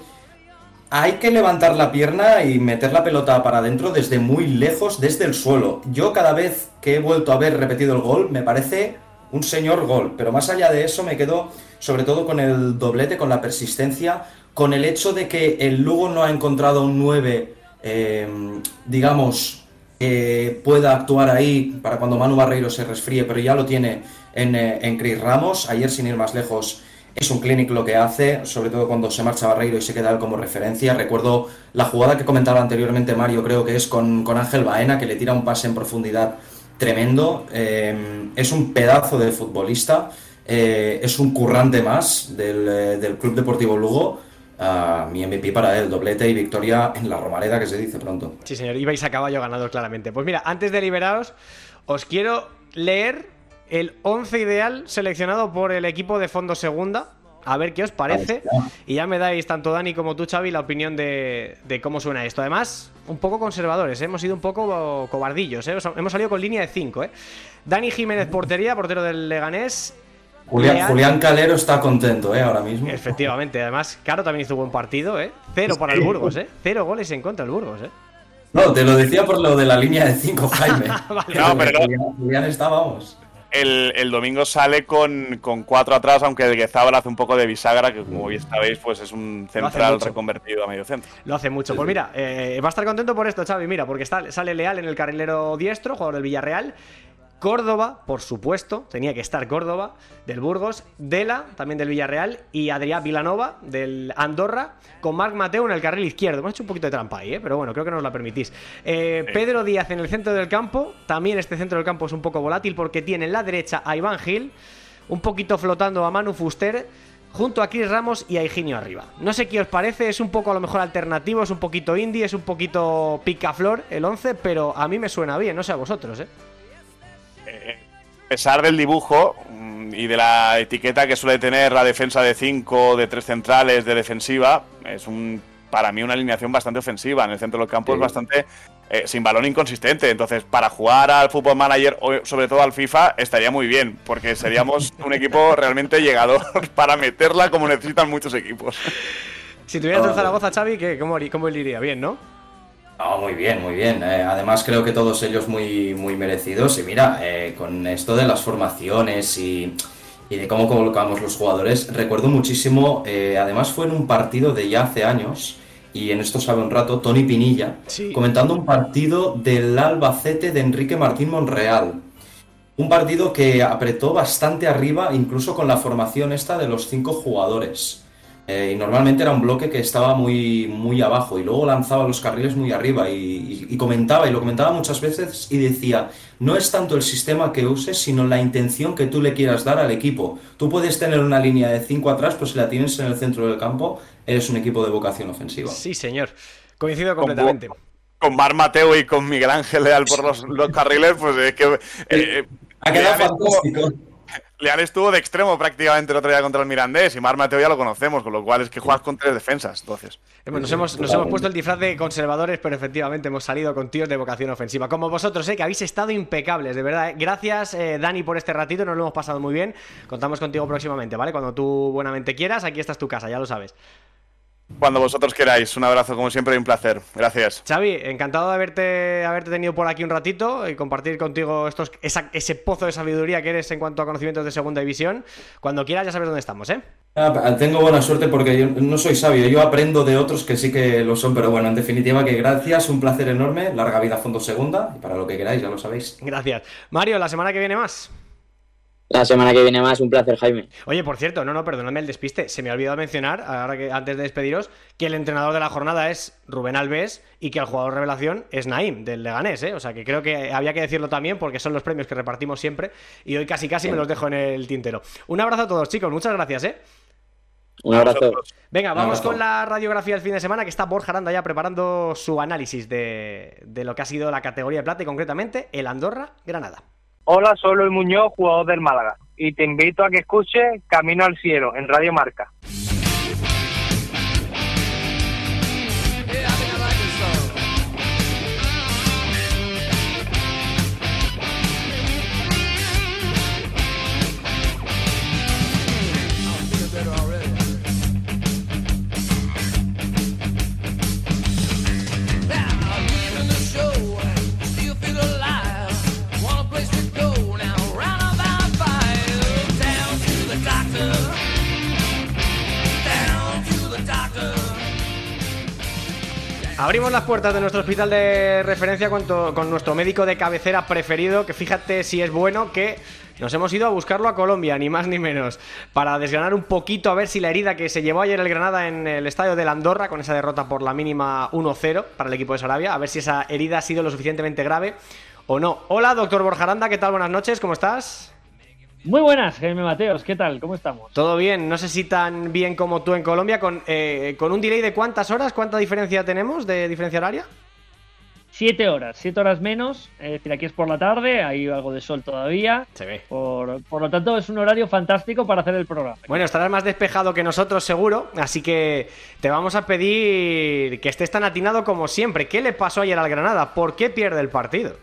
hay que levantar la pierna y meter la pelota para adentro desde muy lejos, desde el suelo. Yo cada vez que he vuelto a ver repetido el gol, me parece un señor gol. Pero más allá de eso, me quedo sobre todo con el doblete, con la persistencia, con el hecho de que el Lugo no ha encontrado un 9, eh, digamos, que pueda actuar ahí para cuando Manu Barreiro se resfríe, pero ya lo tiene en, eh, en Chris Ramos. Ayer, sin ir más lejos, es un clínico lo que hace, sobre todo cuando se marcha Barreiro y se queda él como referencia. Recuerdo la jugada que comentaba anteriormente Mario, creo que es con, Ángel Baena, que le tira un pase en profundidad tremendo. Eh, es un pedazo de futbolista, eh, es un currante más del, del Club Deportivo Lugo mi MVP para él, doblete y victoria en la Romareda, que se dice pronto. Sí, señor, ibais a caballo ganador claramente. Pues mira, antes de liberaros, os quiero leer el 11 ideal seleccionado por el equipo de Fondo Segunda. A ver qué os parece. Y ya me dais, tanto Dani como tú, Xavi, la opinión de, cómo suena esto. Además, un poco conservadores, ¿eh? hemos sido un poco cobardillos. ¿eh? Hemos salido con línea de 5. ¿eh? Dani Jiménez, portería, portero del Leganés. Julián, Calero está contento, ¿eh? Ahora mismo. Efectivamente, además, Caro también hizo buen partido, ¿eh? Cero para el Burgos, ¿eh? Cero goles en contra del Burgos, ¿eh? No, te lo decía por lo de la línea de 5, Jaime. No, pero Julián, está, vamos. El, domingo sale con, con cuatro atrás, aunque el Guezábal hace un poco de bisagra, que como bien sabéis, pues es un central reconvertido a medio centro. Lo hace mucho. Pues mira, eh, va a estar contento por esto, Xavi, mira, porque está, sale Leal en el carrilero diestro, jugador del Villarreal. Córdoba, por supuesto, tenía que estar Córdoba, del Burgos, Dela, también del Villarreal, y Adrián Vilanova, del Andorra, con Marc Mateo en el carril izquierdo. Hemos hecho un poquito de trampa ahí, ¿eh? pero bueno, creo que nos la permitís. Eh, Pedro Díaz en el centro del campo, también este centro del campo es un poco volátil porque tiene en la derecha a Iván Gil, un poquito flotando a Manu Fuster, junto a Chris Ramos y a Higinio arriba. No sé qué os parece, es un poco a lo mejor alternativo, es un poquito indie, es un poquito picaflor el 11, pero a mí me suena bien, no sé a vosotros, ¿eh? A pesar del dibujo mm, y de la etiqueta que suele tener la defensa de 5, de tres centrales, de defensiva, es un para mí una alineación bastante ofensiva. En el centro del campo es bastante eh, sin balón inconsistente. Entonces, para jugar al fútbol manager o sobre todo al FIFA, estaría muy bien, porque seríamos un equipo realmente llegador para meterla como necesitan muchos equipos. Si tuvieras el Zaragoza, Xavi, ¿cómo, ¿cómo le iría? Bien, ¿no? Muy bien, muy bien. Eh, además creo que todos ellos muy, muy merecidos. Y mira, eh, con esto de las formaciones y, de cómo colocamos los jugadores, recuerdo muchísimo, eh, además fue en un partido de ya hace años, y en esto sabe un rato, Tony Pinilla, comentando un partido del Albacete de Enrique Martín Monreal. Un partido que apretó bastante arriba, incluso con la formación esta de los cinco jugadores. Eh, y normalmente era un bloque que estaba muy, muy abajo y luego lanzaba los carriles muy arriba y, comentaba, y lo comentaba muchas veces y decía, no es tanto el sistema que uses, sino la intención que tú le quieras dar al equipo. Tú puedes tener una línea de 5 atrás, pues si la tienes en el centro del campo, eres un equipo de vocación ofensiva. Sí, señor. Coincido completamente. Con, Mar Mateo y con Miguel Ángel Leal por los, carriles, pues es que... Eh, eh, ha quedado fantástico. Leal estuvo de extremo prácticamente el otro día contra el Mirandés y Mar Mateo ya lo conocemos, con lo cual es que juegas con tres defensas, entonces. Nos hemos, nos hemos puesto el disfraz de conservadores, pero efectivamente hemos salido con tíos de vocación ofensiva. Como vosotros, ¿eh? que habéis estado impecables, de verdad. ¿eh? Gracias, eh, Dani, por este ratito, nos lo hemos pasado muy bien. Contamos contigo próximamente, ¿vale? Cuando tú buenamente quieras, aquí está tu casa, ya lo sabes. Cuando vosotros queráis. Un abrazo, como siempre, y un placer. Gracias. Xavi, encantado de haberte, haberte tenido por aquí un ratito y compartir contigo estos, ese pozo de sabiduría que eres en cuanto a conocimientos de segunda división. Cuando quieras, ya sabes dónde estamos, ¿eh? Ah, tengo buena suerte porque yo no soy sabio, yo aprendo de otros que sí que lo son, pero bueno, en definitiva que gracias, un placer enorme, larga vida a Fondo Segunda y para lo que queráis, ya lo sabéis. Gracias. Mario, la semana que viene más. La semana que viene más, un placer, Jaime. Oye, por cierto, no, no, perdóname el despiste. Se me ha olvidado mencionar, ahora que antes de despediros, que el entrenador de la jornada es Rubén Alves y que el jugador revelación es Naim, del Leganés, ¿eh? O sea que creo que había que decirlo también porque son los premios que repartimos siempre y hoy casi casi me los dejo en el tintero. Un abrazo a todos, chicos, muchas gracias, ¿eh? Un abrazo. Venga, vamos con la radiografía del fin de semana que está Borja Aranda ya preparando su análisis de, de lo que ha sido la categoría de plata y concretamente el Andorra Granada. Hola, soy Luis Muñoz, jugador del Málaga, y te invito a que escuches Camino al Cielo en Radio Marca. Abrimos las puertas de nuestro hospital de referencia con, nuestro médico de cabecera preferido, que fíjate si es bueno que nos hemos ido a buscarlo a Colombia, ni más ni menos, para desgranar un poquito a ver si la herida que se llevó ayer el Granada en el estadio de la Andorra, con esa derrota por la mínima 1-0 para el equipo de Sarabia, a ver si esa herida ha sido lo suficientemente grave o no. Hola, doctor Borjaranda, ¿qué tal? Buenas noches, ¿cómo estás? Muy buenas, Jaime Mateos, ¿qué tal? ¿Cómo estamos? Todo bien, no sé si tan bien como tú en Colombia, con, eh, con un delay de cuántas horas, cuánta diferencia tenemos de diferencia horaria? Siete horas, siete horas menos, es decir, aquí es por la tarde, hay algo de sol todavía. Se ve. Por, por, lo tanto, es un horario fantástico para hacer el programa. Bueno, estarás más despejado que nosotros, seguro, así que te vamos a pedir que estés tan atinado como siempre. ¿Qué le pasó ayer al Granada? ¿Por qué pierde el partido?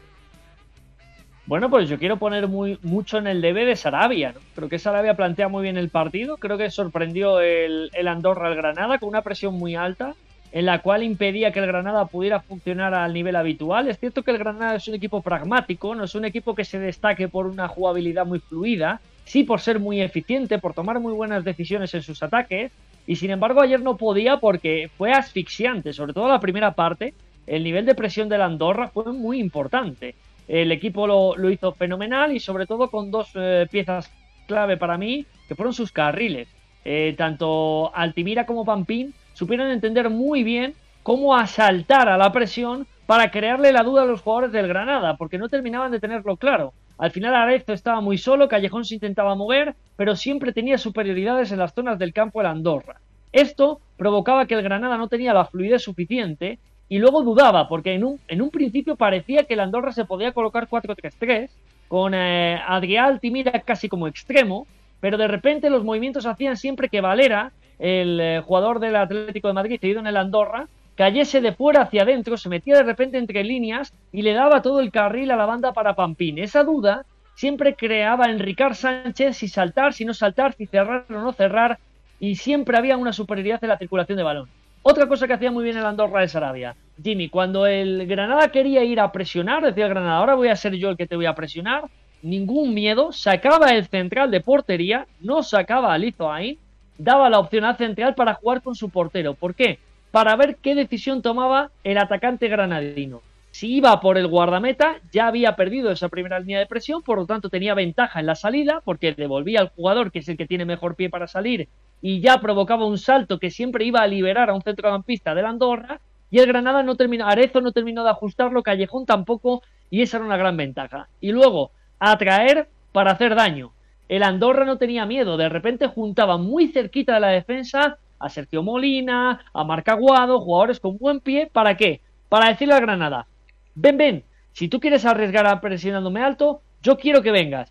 Bueno, pues yo quiero poner muy, mucho en el debe de Sarabia. Creo que Sarabia plantea muy bien el partido. Creo que sorprendió el, Andorra al Granada con una presión muy alta, en la cual impedía que el Granada pudiera funcionar al nivel habitual. Es cierto que el Granada es un equipo pragmático, no es un equipo que se destaque por una jugabilidad muy fluida, sí por ser muy eficiente, por tomar muy buenas decisiones en sus ataques. Y sin embargo, ayer no podía porque fue asfixiante, sobre todo la primera parte. El nivel de presión del Andorra fue muy importante. El equipo lo, hizo fenomenal y sobre todo con dos eh, piezas clave para mí, que fueron sus carriles. Eh, tanto Altimira como Pampín supieron entender muy bien cómo asaltar a la presión para crearle la duda a los jugadores del Granada, porque no terminaban de tenerlo claro. Al final Arezzo estaba muy solo, Callejón se intentaba mover, pero siempre tenía superioridades en las zonas del campo de Andorra. Esto provocaba que el Granada no tenía la fluidez suficiente y luego dudaba, porque en un, en un principio parecía que el Andorra se podía colocar 4-3-3, con eh, Adrián Altimira casi como extremo, pero de repente los movimientos hacían siempre que Valera, el eh, jugador del Atlético de Madrid, cedido en el Andorra, cayese de fuera hacia adentro, se metía de repente entre líneas y le daba todo el carril a la banda para Pampín. Esa duda siempre creaba en Ricard Sánchez si saltar, si no saltar, si cerrar o no cerrar, y siempre había una superioridad en la circulación de balón. Otra cosa que hacía muy bien el Andorra de Sarabia, Jimmy, cuando el Granada quería ir a presionar, decía el Granada, ahora voy a ser yo el que te voy a presionar, ningún miedo, sacaba el central de portería, no sacaba a Lizoain, daba la opción al central para jugar con su portero. ¿Por qué? Para ver qué decisión tomaba el atacante granadino. Si iba por el guardameta, ya había perdido esa primera línea de presión, por lo tanto tenía ventaja en la salida, porque devolvía al jugador, que es el que tiene mejor pie para salir, y ya provocaba un salto que siempre iba a liberar a un centrocampista de la Andorra, y el Granada no terminó, Arezo no terminó de ajustarlo, Callejón tampoco, y esa era una gran ventaja. Y luego, atraer para hacer daño. El Andorra no tenía miedo, de repente juntaba muy cerquita de la defensa a Sergio Molina, a Marcaguado, jugadores con buen pie, ¿para qué? Para decirle al Granada, ven, ven, si tú quieres arriesgar a presionándome alto, yo quiero que vengas,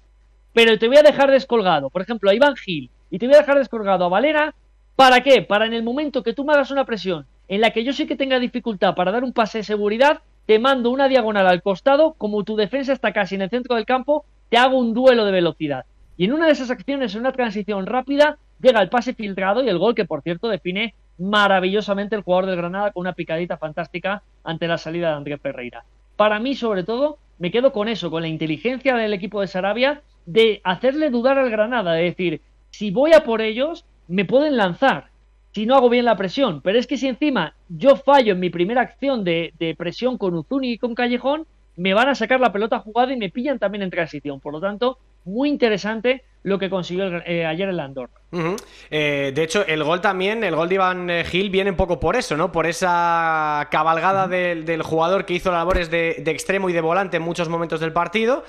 pero te voy a dejar descolgado, por ejemplo, a Iván Gil, y te voy a dejar descolgado a Valera, ¿para qué? Para en el momento que tú me hagas una presión en la que yo sé que tenga dificultad para dar un pase de seguridad, te mando una diagonal al costado, como tu defensa está casi en el centro del campo, te hago un duelo de velocidad. Y en una de esas acciones, en una transición rápida, llega el pase filtrado y el gol que, por cierto, define maravillosamente el jugador del Granada con una picadita fantástica ante la salida de Andrés Ferreira. Para mí, sobre todo, me quedo con eso, con la inteligencia del equipo de Sarabia de hacerle dudar al Granada, de decir, si voy a por ellos, me pueden lanzar, si no hago bien la presión. Pero es que si encima yo fallo en mi primera acción de, presión con Uzuni y con Callejón, me van a sacar la pelota jugada y me pillan también en transición. Por lo tanto, muy interesante lo que consiguió eh, ayer el Andorra. Eh, de hecho, el gol también, el gol de Iván eh, Gil viene un poco por eso, ¿no? Por esa cabalgada del, jugador que hizo labores de, extremo y de volante en muchos momentos del partido,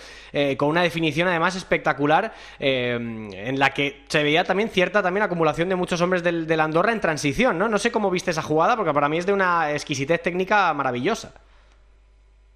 con una definición además espectacular, en la que se veía también cierta también acumulación de muchos hombres del, del Andorra en transición, ¿no? No sé cómo viste esa jugada, porque para mí es de una exquisitez técnica maravillosa.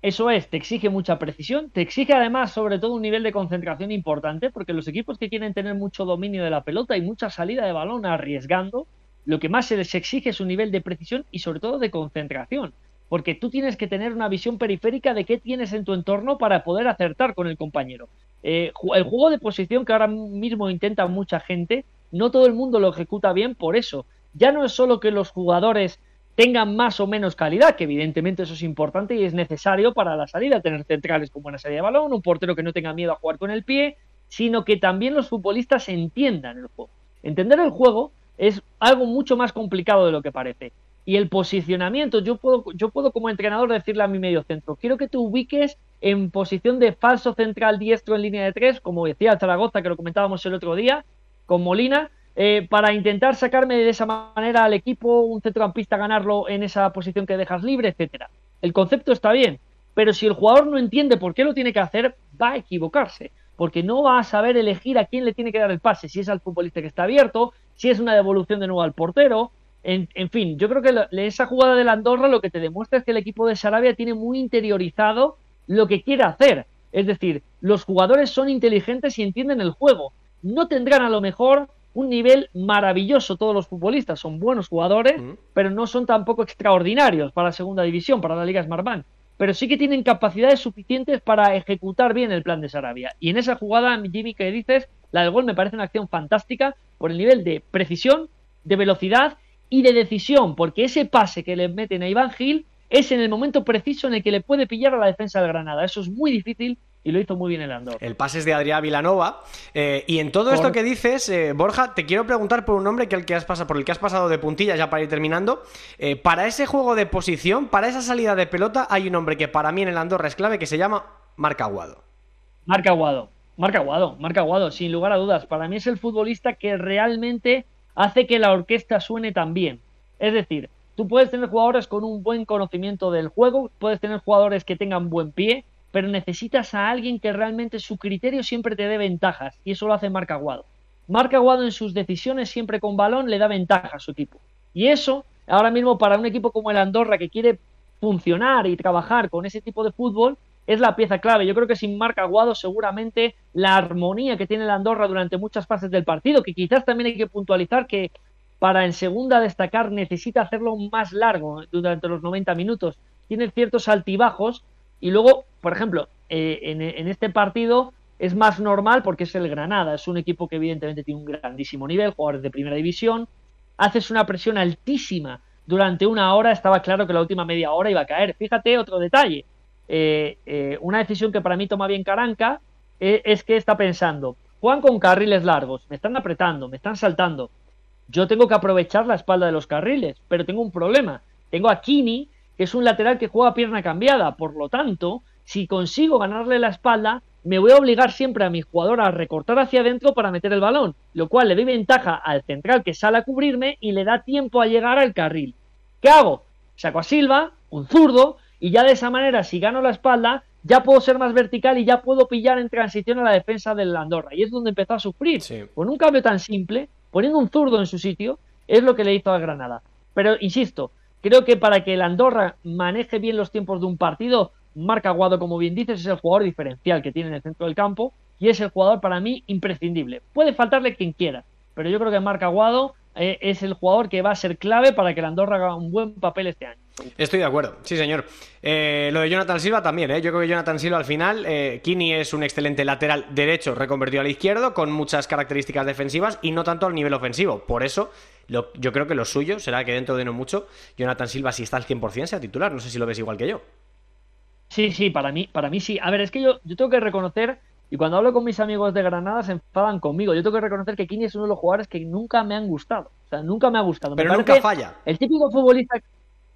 Eso es, te exige mucha precisión, te exige además sobre todo un nivel de concentración importante, porque los equipos que quieren tener mucho dominio de la pelota y mucha salida de balón arriesgando, lo que más se les exige es un nivel de precisión y sobre todo de concentración, porque tú tienes que tener una visión periférica de qué tienes en tu entorno para poder acertar con el compañero. Eh, el juego de posición que ahora mismo intenta mucha gente, no todo el mundo lo ejecuta bien por eso. Ya no es solo que los jugadores tengan más o menos calidad, que evidentemente eso es importante y es necesario para la salida, tener centrales con buena salida de balón, un portero que no tenga miedo a jugar con el pie, sino que también los futbolistas entiendan el juego. Entender el juego es algo mucho más complicado de lo que parece. Y el posicionamiento, yo puedo, yo puedo como entrenador decirle a mi medio centro, quiero que te ubiques en posición de falso central diestro en línea de tres, como decía Zaragoza, que lo comentábamos el otro día, con Molina, eh, para intentar sacarme de esa manera al equipo, un centrocampista ganarlo en esa posición que dejas libre, etcétera. El concepto está bien, pero si el jugador no entiende por qué lo tiene que hacer, va a equivocarse, porque no va a saber elegir a quién le tiene que dar el pase, si es al futbolista que está abierto, si es una devolución de nuevo al portero, en, fin, yo creo que esa jugada de la Andorra lo que te demuestra es que el equipo de Sarabia tiene muy interiorizado lo que quiere hacer. Es decir, los jugadores son inteligentes y entienden el juego. No tendrán a lo mejor un nivel maravilloso todos los futbolistas, son buenos jugadores, pero no son tampoco extraordinarios para la segunda división, para la Liga Smartbank. Pero sí que tienen capacidades suficientes para ejecutar bien el plan de Sarabia. Y en esa jugada, Jimmy, que dices, la del gol me parece una acción fantástica por el nivel de precisión, de velocidad y de decisión, porque ese pase que le meten a Iván Gil es en el momento preciso en el que le puede pillar a la defensa del Granada. Eso es muy difícil y lo hizo muy bien el Andorra. El pase es de Adrián Vilanova. Eh, y en todo esto que dices, eh, Borja, te quiero preguntar por un nombre que el que has pasado, por el que has pasado de puntillas ya para ir terminando. Eh, para ese juego de posición, para esa salida de pelota, hay un hombre que para mí en el Andorra es clave que se llama Marca Aguado. Marca Aguado, Marca Aguado, Marca Aguado, sin lugar a dudas. Para mí es el futbolista que realmente hace que la orquesta suene tan bien. Es decir, tú puedes tener jugadores con un buen conocimiento del juego, puedes tener jugadores que tengan buen pie, pero necesitas a alguien que realmente su criterio siempre te dé ventajas, y eso lo hace Marc Aguado. Marc Aguado en sus decisiones siempre con balón le da ventaja a su equipo. Y eso, ahora mismo para un equipo como el Andorra que quiere funcionar y trabajar con ese tipo de fútbol, es la pieza clave. Yo creo que sin Marc Aguado seguramente la armonía que tiene el Andorra durante muchas fases del partido, que quizás también hay que puntualizar que para en segunda destacar necesita hacerlo más largo durante los 90 minutos. Tiene ciertos altibajos y luego, por ejemplo, eh, en, este partido es más normal porque es el Granada, es un equipo que evidentemente tiene un grandísimo nivel, jugadores de primera división, haces una presión altísima durante una hora, estaba claro que la última media hora iba a caer. Fíjate otro detalle. Eh, eh, una decisión que para mí toma bien Caranca es que está pensando, Juan con carriles largos, me están apretando, me están saltando. Yo tengo que aprovechar la espalda de los carriles, pero tengo un problema. Tengo a Kini, es un lateral que juega pierna cambiada, por lo tanto, si consigo ganarle la espalda, me voy a obligar siempre a mi jugador a recortar hacia adentro para meter el balón, lo cual le doy ventaja al central que sale a cubrirme y le da tiempo a llegar al carril. ¿Qué hago? Saco a Silva, un zurdo, y ya de esa manera, si gano la espalda, ya puedo ser más vertical y ya puedo pillar en transición a la defensa del Andorra. Y es donde empezó a sufrir. Con un cambio tan simple, poniendo un zurdo en su sitio, es lo que le hizo a Granada. Pero, insisto, creo que para que el Andorra maneje bien los tiempos de un partido, Marc Aguado, como bien dices, es el jugador diferencial que tiene en el centro del campo y es el jugador para mí imprescindible. Puede faltarle quien quiera, pero yo creo que Marc Aguado eh, es el jugador que va a ser clave para que el Andorra haga un buen papel este año. Estoy de acuerdo, sí señor. Eh, lo de Jonathan Silva también, ¿eh? yo creo que Jonathan Silva al final, eh, Kini es un excelente lateral derecho reconvertido al izquierdo con muchas características defensivas y no tanto al nivel ofensivo. Por eso yo creo que lo suyo será que dentro de no mucho Jonathan Silva si está al 100% sea titular. No sé si lo ves igual que yo. Sí, sí, para mí, para mí sí. A ver, es que yo, yo tengo que reconocer, y cuando hablo con mis amigos de Granada se enfadan conmigo, yo tengo que reconocer que Kini es uno de los jugadores que nunca me han gustado. O sea, nunca me ha gustado. Pero nunca falla. El típico futbolista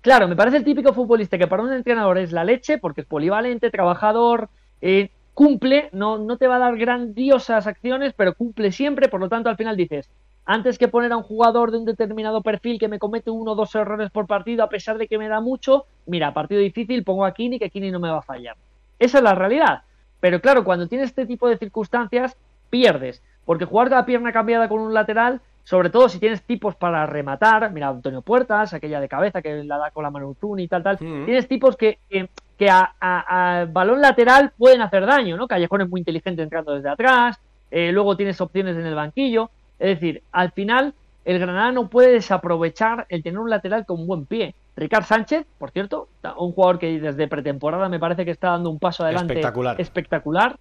Claro, me parece el típico futbolista que para un entrenador es la leche, porque es polivalente, trabajador, eh, cumple, no, no te va a dar grandiosas acciones, pero cumple siempre, por lo tanto al final dices, antes que poner a un jugador de un determinado perfil que me comete uno o dos errores por partido, a pesar de que me da mucho, mira, partido difícil, pongo a Kini, que Kini no me va a fallar. Esa es la realidad. Pero claro, cuando tienes este tipo de circunstancias, pierdes. Porque jugar la pierna cambiada con un lateral sobre todo si tienes tipos para rematar, mira Antonio Puertas, aquella de cabeza que la da con la mano y tal, tal. Mm. Tienes tipos que, que, a, balón lateral pueden hacer daño, ¿no? Callejón es muy inteligente entrando desde atrás, eh, luego tienes opciones en el banquillo. Es decir, al final el Granada no puede desaprovechar el tener un lateral con buen pie. Ricard Sánchez, por cierto, un jugador que desde pretemporada me parece que está dando un paso adelante espectacular. espectacular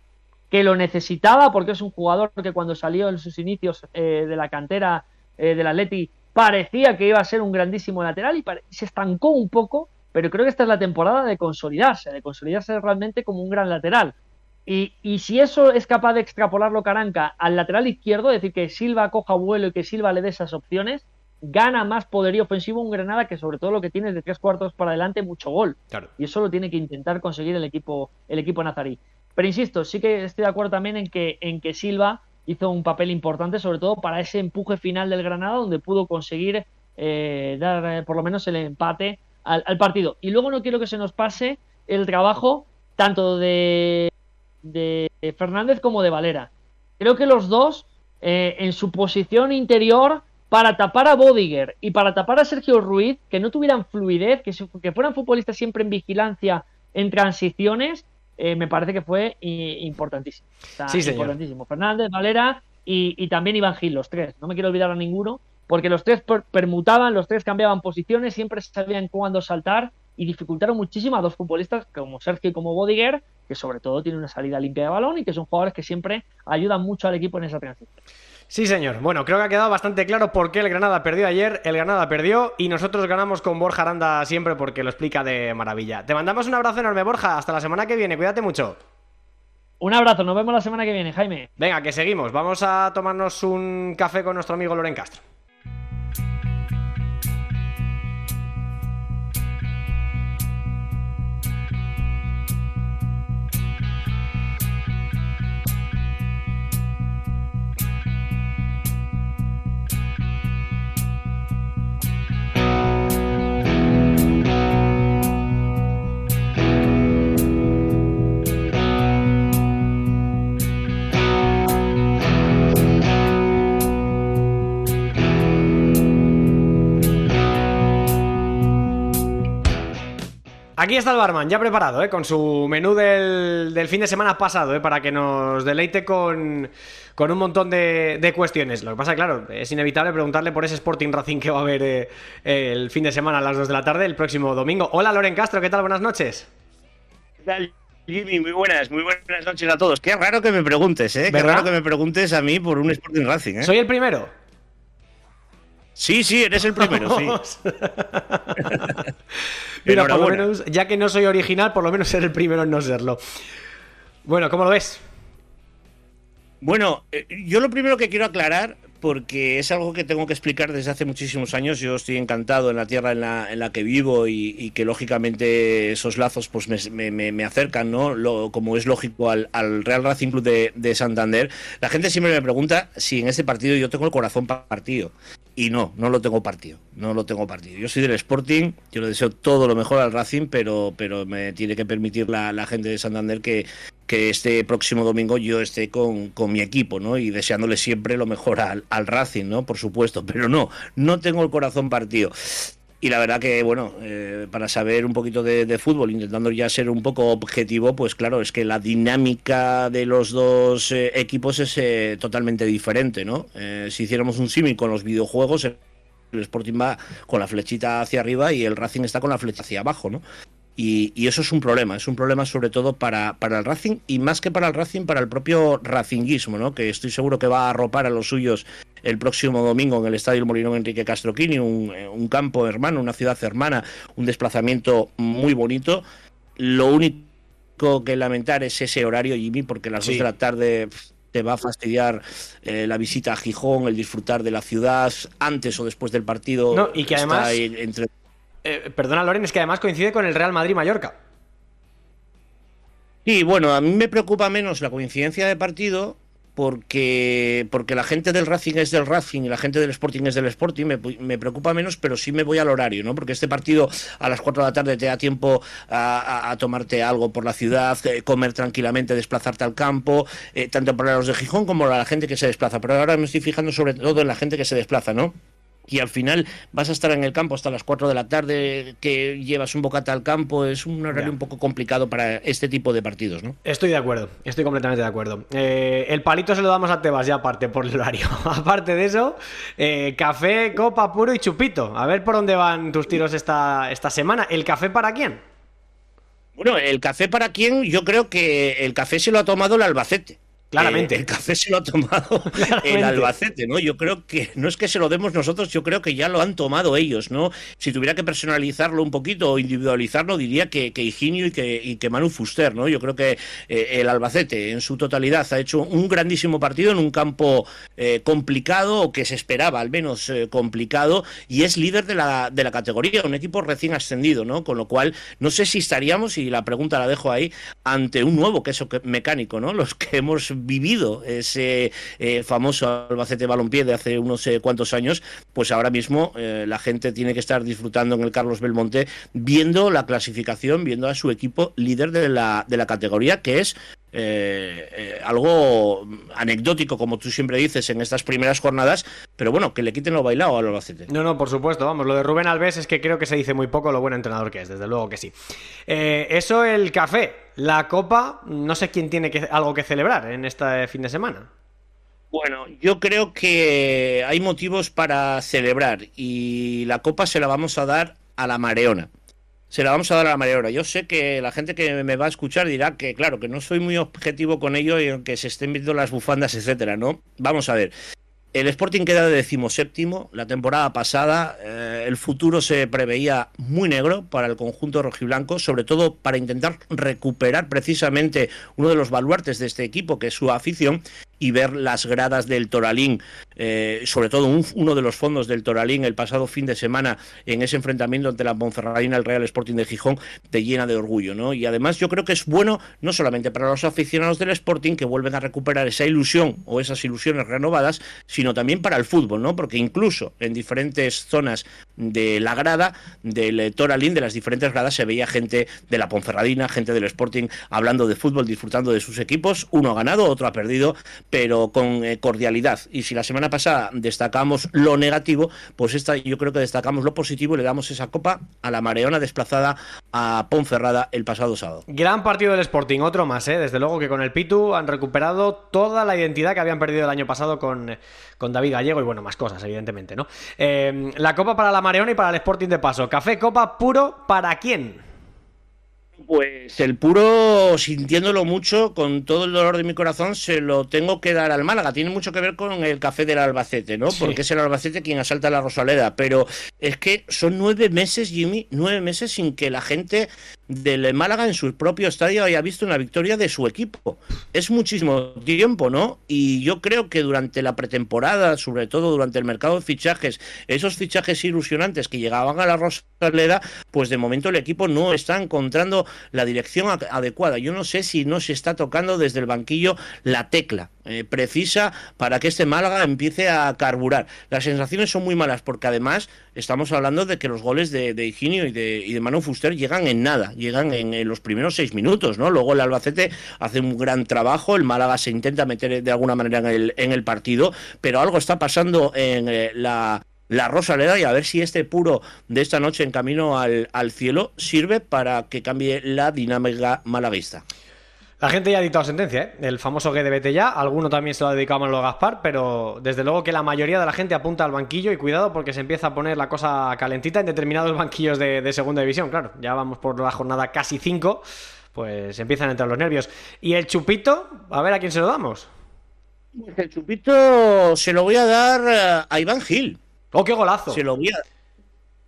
que lo necesitaba porque es un jugador que cuando salió en sus inicios eh, de la cantera eh, del Atleti parecía que iba a ser un grandísimo lateral y se estancó un poco, pero creo que esta es la temporada de consolidarse, de consolidarse realmente como un gran lateral. Y, y si eso es capaz de extrapolarlo Caranca al lateral izquierdo, es decir, que Silva coja vuelo y que Silva le dé esas opciones, gana más poderío ofensivo un Granada que sobre todo lo que tiene de tres cuartos para adelante mucho gol. Y eso lo tiene que intentar conseguir el equipo, el equipo nazarí. Pero insisto, sí que estoy de acuerdo también en que, en que Silva hizo un papel importante, sobre todo para ese empuje final del Granada, donde pudo conseguir eh, dar eh, por lo menos el empate al, partido. Y luego no quiero que se nos pase el trabajo tanto de, de Fernández como de Valera. Creo que los dos, eh, en su posición interior, para tapar a Bodiger y para tapar a Sergio Ruiz, que no tuvieran fluidez, que, que fueran futbolistas siempre en vigilancia en transiciones, eh, me parece que fue importantísimo. sí, importantísimo. Fernández, Valera y, también Iván Gil, los tres. No me quiero olvidar a ninguno, porque los tres permutaban, los tres cambiaban posiciones, siempre sabían cuándo saltar y dificultaron muchísimo a dos futbolistas como Sergio y como Bodiger, que sobre todo tienen una salida limpia de balón y que son jugadores que siempre ayudan mucho al equipo en esa transición. Sí, señor. Bueno, creo que ha quedado bastante claro por qué el Granada perdió ayer, el Granada perdió y nosotros ganamos con Borja Aranda siempre porque lo explica de maravilla. Te mandamos un abrazo enorme, Borja. Hasta la semana que viene. Cuídate mucho. Un abrazo, nos vemos la semana que viene, Jaime. Venga, que seguimos. Vamos a tomarnos un café con nuestro amigo Loren Castro. Aquí está el barman, ya preparado, ¿eh? con su menú del, fin de semana pasado, ¿eh? para que nos deleite con, un montón de, cuestiones. Lo que pasa, claro, es inevitable preguntarle por ese Sporting Racing que va a haber eh, el fin de semana a las 2 de la tarde, el próximo domingo. Hola, Loren Castro, ¿qué tal? Buenas noches. ¿Qué tal? Jimmy, muy buenas, muy buenas noches a todos. Qué raro que me preguntes, ¿eh? Qué raro que me preguntes a mí por un Sporting Racing, ¿eh? Soy el primero. Sí, sí, eres el primero, sí. Mira, por lo menos, ya que no soy original, por lo menos ser el primero en no serlo. Bueno, ¿cómo lo ves? Bueno, eh, yo lo primero que quiero aclarar, porque es algo que tengo que explicar desde hace muchísimos años. Yo estoy encantado en la tierra en la, en la que vivo y, que lógicamente esos lazos pues me, me, acercan, ¿no? Lo, como es lógico al, al Real Racing Club de, de, Santander. La gente siempre me pregunta si en este partido yo tengo el corazón partido. Y no, no lo tengo partido, no lo tengo partido. Yo soy del Sporting, yo le deseo todo lo mejor al Racing, pero, pero me tiene que permitir la, la gente de Santander que, que este próximo domingo yo esté con, con, mi equipo, ¿no? Y deseándole siempre lo mejor al, al, Racing, ¿no? Por supuesto, pero no, no tengo el corazón partido. Y la verdad que, bueno, eh, para saber un poquito de, fútbol, intentando ya ser un poco objetivo, pues claro, es que la dinámica de los dos eh, equipos es eh, totalmente diferente, ¿no? si hiciéramos un símil con los videojuegos, el Sporting va con la flechita hacia arriba y el Racing está con la flecha hacia abajo, ¿no? Y, eso es un problema, es un problema sobre todo para, para el Racing y más que para el Racing, para el propio Racinguismo, ¿no? que estoy seguro que va a arropar a los suyos el próximo domingo en el Estadio Molinón Enrique Castroquini, un, un campo hermano, una ciudad hermana, un desplazamiento muy bonito. Lo único que lamentar es ese horario, Jimmy, porque a las dos de la tarde te va a fastidiar eh, la visita a Gijón, el disfrutar de la ciudad antes o después del partido. No, y que además entre... Eh, perdona, Loren, es que además coincide con el Real Madrid-Mallorca. Y bueno, a mí me preocupa menos la coincidencia de partido porque, porque la gente del Racing es del Racing y la gente del Sporting es del Sporting, me, preocupa menos, pero sí me voy al horario, ¿no? Porque este partido a las 4 de la tarde te da tiempo a, tomarte algo por la ciudad, eh, comer tranquilamente, desplazarte al campo, eh, tanto para los de Gijón como para la gente que se desplaza. Pero ahora me estoy fijando sobre todo en la gente que se desplaza, ¿no? Y al final vas a estar en el campo hasta las 4 de la tarde, que llevas un bocata al campo, es un horario un poco complicado para este tipo de partidos, ¿no? Estoy de acuerdo, estoy completamente de acuerdo. Eh, el palito se lo damos a Tebas ya aparte por el horario. aparte de eso, eh, café, copa puro y chupito. A ver por dónde van tus tiros esta, esta semana. ¿El café para quién? Bueno, el café para quién, yo creo que el café se lo ha tomado el Albacete. Claramente. el café se lo ha tomado el Albacete, ¿no? Yo creo que no es que se lo demos nosotros, yo creo que ya lo han tomado ellos, ¿no? Si tuviera que personalizarlo un poquito o individualizarlo, diría que, que Higinio y que, y que Manu Fuster, ¿no? Yo creo que eh, el Albacete en su totalidad ha hecho un grandísimo partido en un campo eh, complicado o que se esperaba al menos eh, complicado y es líder de la, de la categoría, un equipo recién ascendido, ¿no? Con lo cual, no sé si estaríamos, y la pregunta la dejo ahí, ante un nuevo queso mecánico, ¿no? Los que hemos vivido ese eh, famoso Albacete Balompié de hace unos eh, cuantos años, pues ahora mismo eh, la gente tiene que estar disfrutando en el Carlos Belmonte viendo la clasificación, viendo a su equipo líder de la, de la categoría, que es algo anecdótico, como tú siempre dices, en estas primeras jornadas, pero bueno, que le quiten lo bailado al Albacete. No, no, por supuesto, vamos, lo de Rubén Alves es que creo que se dice muy poco lo buen entrenador que es, desde luego que sí. eso el café, la Copa, no sé quién tiene que, algo que celebrar en este fin de semana. Bueno, yo creo que hay motivos para celebrar y la Copa se la vamos a dar a la Mareona. Se la vamos a dar a la Mareona. Yo sé que la gente que me va a escuchar dirá que, claro, que no soy muy objetivo con ello y que se estén viendo las bufandas, etcétera, ¿no? Vamos a ver. El Sporting queda de decimoséptimo. La temporada pasada eh, el futuro se preveía muy negro para el conjunto rojiblanco, sobre todo para intentar recuperar precisamente uno de los baluartes de este equipo, que es su afición, y ver las gradas del Toralín, eh, sobre todo uno de los fondos del Toralín el pasado fin de semana en ese enfrentamiento ante la Ponferradina, el Real Sporting de Gijón, te llena de orgullo, ¿no? Y además yo creo que es bueno no solamente para los aficionados del Sporting que vuelven a recuperar esa ilusión o esas ilusiones renovadas, sino también para el fútbol, ¿no? Porque incluso en diferentes zonas de la grada del Toralín, de las diferentes gradas, se veía gente de la Ponferradina, gente del Sporting hablando de fútbol, disfrutando de sus equipos, uno ha ganado, otro ha perdido, pero con eh, cordialidad. Y si la semana pasada destacamos lo negativo, pues esta yo creo que destacamos lo positivo y le damos esa copa a la Mareona desplazada a Ponferrada el pasado sábado. Gran partido del Sporting, otro más, ¿eh? desde luego que con el Pitu han recuperado toda la identidad que habían perdido el año pasado con, con David Gallego y bueno, más cosas, evidentemente, ¿no? Eh, la copa para la Mareona y para el Sporting de Paso. Café, copa puro, ¿para quién? Pues el puro, sintiéndolo mucho, con todo el dolor de mi corazón, se lo tengo que dar al Málaga. Tiene mucho que ver con el café del Albacete, ¿no? Porque es el Albacete quien asalta la Rosaleda. Pero es que son nueve meses, Jimmy, nueve meses sin que la gente del Málaga en su propio estadio haya visto una victoria de su equipo. Es muchísimo tiempo, ¿no? Y yo creo que durante la pretemporada, sobre todo durante el mercado de fichajes, esos fichajes ilusionantes que llegaban a la Rosaleda, pues de momento el equipo no está encontrando la dirección adecuada. Yo no sé si no se está tocando desde el banquillo la tecla eh, precisa para que este Málaga empiece a carburar. Las sensaciones son muy malas porque además estamos hablando de que los goles de, de Higinio y de, y de Manu Fuster llegan en nada, llegan en, los primeros seis minutos, ¿no? Luego el Albacete hace un gran trabajo, el Málaga se intenta meter de alguna manera en el, partido, pero algo está pasando en eh, la la Rosaleda y a ver si este puro de esta noche en camino al, al cielo sirve para que cambie la dinámica malaguista. La gente ya ha dictado sentencia, ¿eh? El famoso que debete ya. Alguno también se lo ha dedicado a Manolo Gaspar, pero desde luego que la mayoría de la gente apunta al banquillo y cuidado porque se empieza a poner la cosa calentita en determinados banquillos de, segunda división. Claro, ya vamos por la jornada casi 5, pues empiezan a entrar los nervios. ¿Y el chupito? A ver a quién se lo damos. El chupito se lo voy a dar eh, a Iván Gil. ¡Oh, qué golazo! Se lo voy a...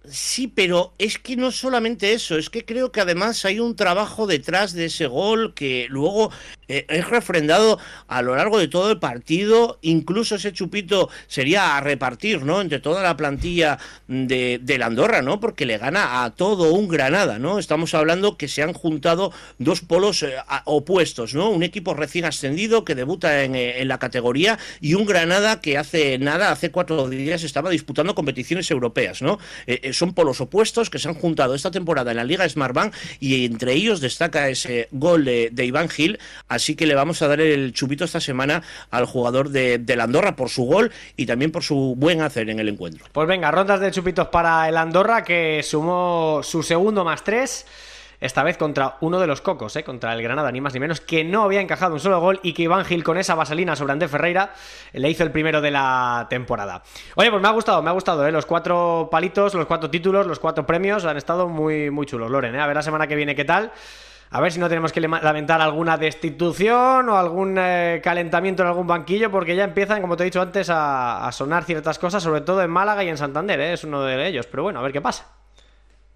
Sí, pero es que no solamente eso, es que creo que además hay un trabajo detrás de ese gol que luego eh, es refrendado a lo largo de todo el partido. Incluso ese chupito sería a repartir, ¿no? Entre toda la plantilla de, la Andorra, ¿no? Porque le gana a todo un Granada, ¿no? Estamos hablando que se han juntado dos polos eh, opuestos, ¿no? Un equipo recién ascendido que debuta en, eh, en, la categoría y un Granada que hace nada, hace cuatro días estaba disputando competiciones europeas, ¿no? Son polos opuestos que se han juntado esta temporada en la Liga Smartbank y entre ellos destaca ese gol de, Iván Gil, así que le vamos a dar el chupito esta semana al jugador de, de Andorra por su gol y también por su buen hacer en el encuentro. Pues venga, rondas de chupitos para el Andorra que sumó su segundo más tres esta vez contra uno de los cocos, ¿eh? contra el Granada, ni más ni menos, que no había encajado un solo gol y que Iván Gil con esa vaselina sobre André Ferreira le hizo el primero de la temporada. Oye, pues me ha gustado, me ha gustado, ¿eh? los cuatro palitos, los cuatro títulos, los cuatro premios han estado muy, muy chulos, Loren. ¿eh? A ver la semana que viene qué tal. A ver si no tenemos que lamentar alguna destitución o algún eh, calentamiento en algún banquillo, porque ya empiezan, como te he dicho antes, a, sonar ciertas cosas, sobre todo en Málaga y en Santander, ¿eh? es uno de ellos. Pero bueno, a ver qué pasa.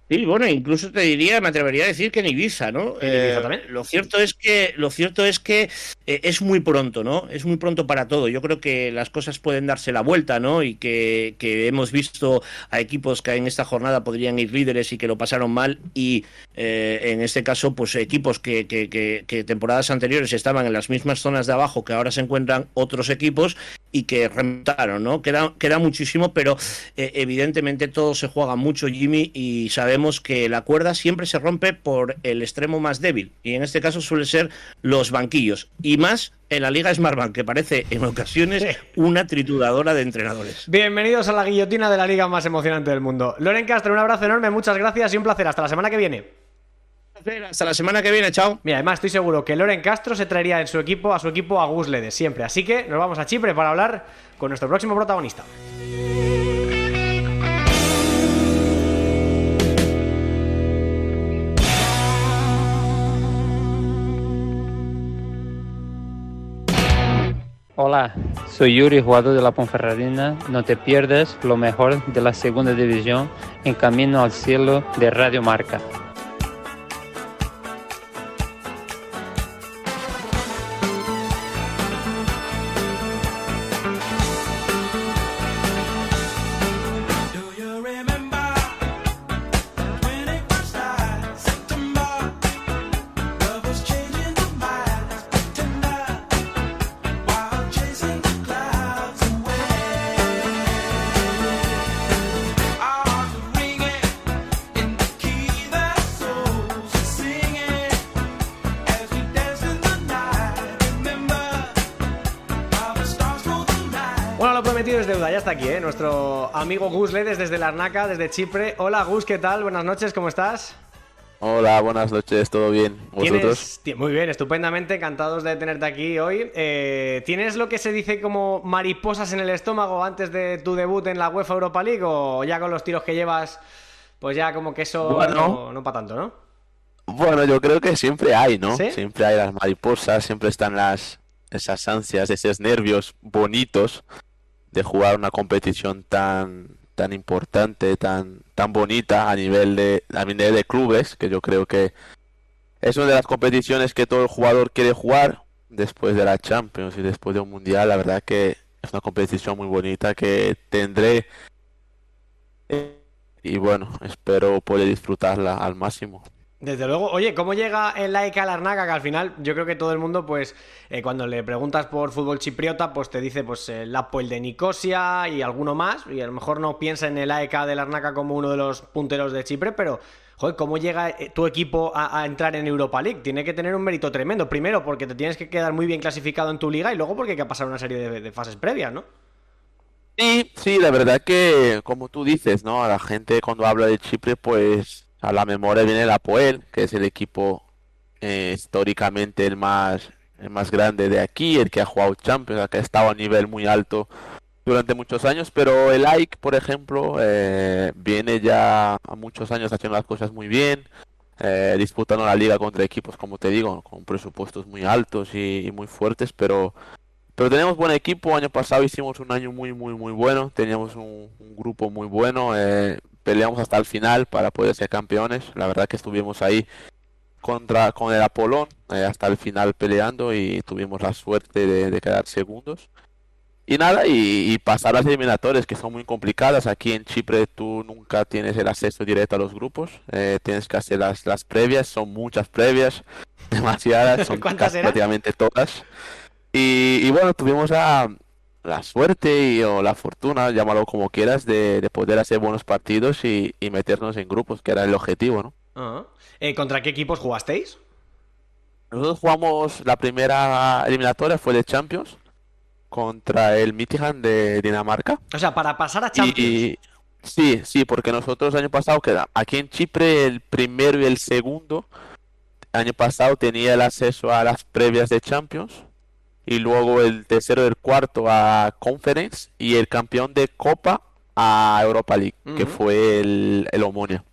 Sí, bueno, incluso te diría, me atrevería a decir que en Ibiza, ¿no? Eh, también? Lo cierto es que, lo cierto es que eh, es muy pronto, ¿no? Es muy pronto para todo. Yo creo que las cosas pueden darse la vuelta, ¿no? Y que, hemos visto a equipos que en esta jornada podrían ir líderes y que lo pasaron mal y eh, en este caso, pues equipos que, que, temporadas anteriores estaban en las mismas zonas de abajo que ahora se encuentran otros equipos y que remontaron, ¿no? Queda, queda muchísimo, pero evidentemente todo se juega mucho, Jimmy, y sabemos que la cuerda siempre se rompe por el extremo más débil, y en este caso suele ser los banquillos, y más en la Liga Smartbank, que parece en ocasiones una trituradora de entrenadores. Bienvenidos a la guillotina de la liga más emocionante del mundo. Loren Castro, un abrazo enorme, muchas gracias y un placer. Hasta la semana que viene. Hasta la semana que viene, chao. Mira, además estoy seguro que Loren Castro se traería en su equipo a su equipo a Gus Ledes siempre. Así que nos vamos a Chipre para hablar con nuestro próximo protagonista. Hola, soy Yuri, jugador de la Ponferradina. No te pierdas lo mejor de la segunda división en Camino al Cielo de Radio Marca. Ledes desde la Arnaca, desde Chipre. Hola Gus, ¿qué tal? Buenas noches, ¿cómo estás? Hola, buenas noches, ¿todo bien? ¿Vosotros? Muy bien, estupendamente, encantados de tenerte aquí hoy. Eh, ¿Tienes lo que se dice como mariposas en el estómago antes de tu debut en la UEFA Europa League o ya con los tiros que llevas, pues ya como que eso no, no para tanto, ¿no? Bueno, yo creo que siempre hay, ¿no? Siempre hay las mariposas, siempre están las esas ansias, esos nervios bonitos de jugar una competición tan tan importante, tan tan bonita a nivel de a nivel de clubes, que yo creo que es una de las competiciones que todo el jugador quiere jugar después de la Champions y después de un mundial. La verdad que es una competición muy bonita que tendré y bueno, espero poder disfrutarla al máximo. Desde luego, oye, ¿cómo llega el like a Larnaca? Que al final yo creo que todo el mundo, pues, eh, cuando le preguntas por fútbol chipriota, pues te dice, pues, el Apoel de Nicosia y alguno más, y a lo mejor no piensa en el AEK de Larnaca como uno de los punteros de Chipre, pero, joder, ¿cómo llega eh, tu equipo a, entrar en Europa League? Tiene que tener un mérito tremendo. Primero, porque te tienes que quedar muy bien clasificado en tu liga, y luego porque hay que pasar una serie de, de fases previas, ¿no? Sí, sí, la verdad que, como tú dices, ¿no? A la gente cuando habla de Chipre, pues a la memoria viene el Apoel, que es el equipo eh, históricamente el más, el más grande de aquí, el que ha jugado Champions, que ha estado a nivel muy alto durante muchos años, pero el AIK, por ejemplo, eh, viene ya a muchos años haciendo las cosas muy bien, eh, disputando la liga contra equipos, como te digo, con presupuestos muy altos y, muy fuertes, pero pero tenemos buen equipo. Año pasado hicimos un año muy, muy, muy bueno. Teníamos un, un grupo muy bueno. Eh, peleamos hasta el final para poder ser campeones. La verdad que estuvimos ahí contra con el Apolón eh, hasta el final peleando y tuvimos la suerte de, quedar segundos. Y nada, y, pasar las eliminatorias que son muy complicadas. Aquí en Chipre tú nunca tienes el acceso directo a los grupos. Eh, tienes que hacer las, las previas, son muchas previas, demasiadas, son prácticamente todas. Y, y, bueno, tuvimos a, la suerte y, o la fortuna, llámalo como quieras, de, poder hacer buenos partidos y, meternos en grupos, que era el objetivo, ¿no? Ah. Eh, ¿Contra qué equipos jugasteis? Nosotros jugamos la primera eliminatoria, fue de Champions, contra el Mitigan de Dinamarca. O sea, para pasar a Champions. sí, sí, porque nosotros el año pasado, queda aquí en Chipre, el primero y el segundo, año pasado tenía el acceso a las previas de Champions y luego el tercero y el cuarto a Conference y el campeón de Copa a Europa League, que fue el, el Omonia.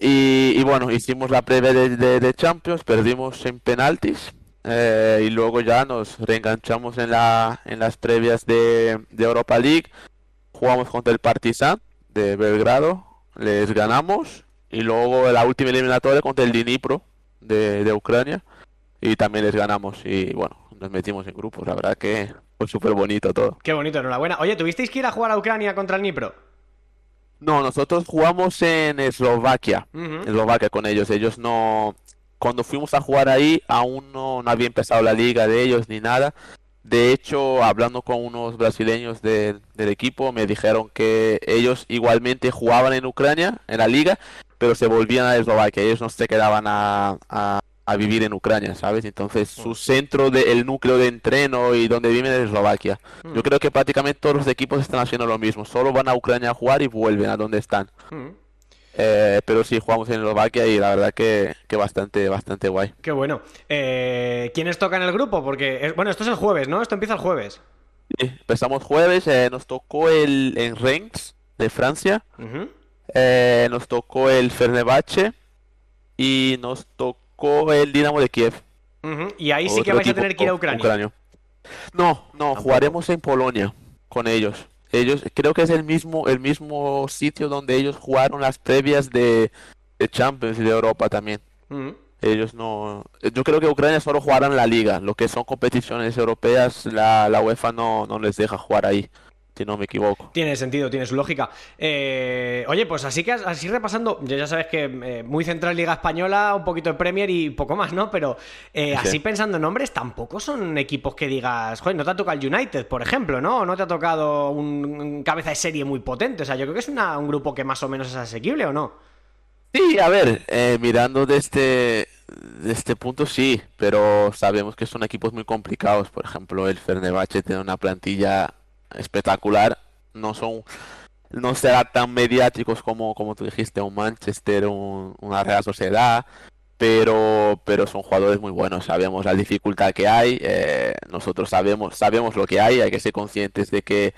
Y, bueno, hicimos la previa de, Champions, perdimos en penaltis eh, y luego ya nos reenganchamos en, la, en las previas de, Europa League. Jugamos contra el Partizan de Belgrado, les ganamos y luego la última eliminatoria contra el Dnipro de, de Ucrania y también les ganamos y bueno, nos metimos en grupos. La verdad que fue súper bonito todo. Qué bonito, enhorabuena. Oye, ¿tuvisteis que ir a jugar a Ucrania contra el Nipro? No, nosotros jugamos en Eslovaquia. Eslovaquia con ellos. Ellos no. Cuando fuimos a jugar ahí, aún no, había empezado la liga de ellos ni nada. De hecho, hablando con unos brasileños del equipo, me dijeron que ellos igualmente jugaban en Ucrania, en la liga, pero se volvían a Eslovaquia. Ellos no se quedaban a, a vivir en Ucrania, ¿sabes? Entonces su centro del núcleo de entreno y donde viven es Eslovaquia. Yo mm. creo que prácticamente todos los equipos están haciendo lo mismo, solo van a Ucrania a jugar y vuelven a donde están. Mm. Eh, pero sí, jugamos en Eslovaquia y la verdad que, que bastante, bastante guay. Qué bueno. Eh, ¿Quiénes tocan el grupo? Porque, bueno, esto es el jueves, ¿no? Esto empieza el jueves. Sí, empezamos jueves, eh, nos tocó el en Reims de Francia, eh, nos tocó el Fernebache y nos tocó el Dinamo de Kiev. Y ahí sí que vais a tener que ir a Ucrania. No, no, jugaremos en Polonia con ellos. Ellos, creo que es el mismo, el mismo sitio donde ellos jugaron las previas de, Champions y de Europa también. Ellos no, yo creo que Ucrania solo jugarán la liga, lo que son competiciones europeas, la, la UEFA no, no les deja jugar ahí si no me equivoco. Tiene sentido, tiene su lógica. Eh, oye, pues así que así repasando, ya sabes que eh, muy central Liga Española, un poquito de Premier y poco más, ¿no? Pero eh, así pensando en nombres, tampoco son equipos que digas, joder, no te ha tocado el United, por ejemplo, ¿no? No te ha tocado un, cabeza de serie muy potente. O sea, yo creo que es un grupo que más o menos es asequible, ¿o no? Sí, a ver, mirando de este, este punto sí, pero sabemos que son equipos muy complicados. Por ejemplo, el Fernebache tiene una plantilla espectacular. No son no será tan mediáticos como, como tú dijiste, un Manchester, un, una Real Sociedad, pero, pero son jugadores muy buenos. Sabemos la dificultad que hay, eh, nosotros sabemos, sabemos lo que hay, hay que ser conscientes de que,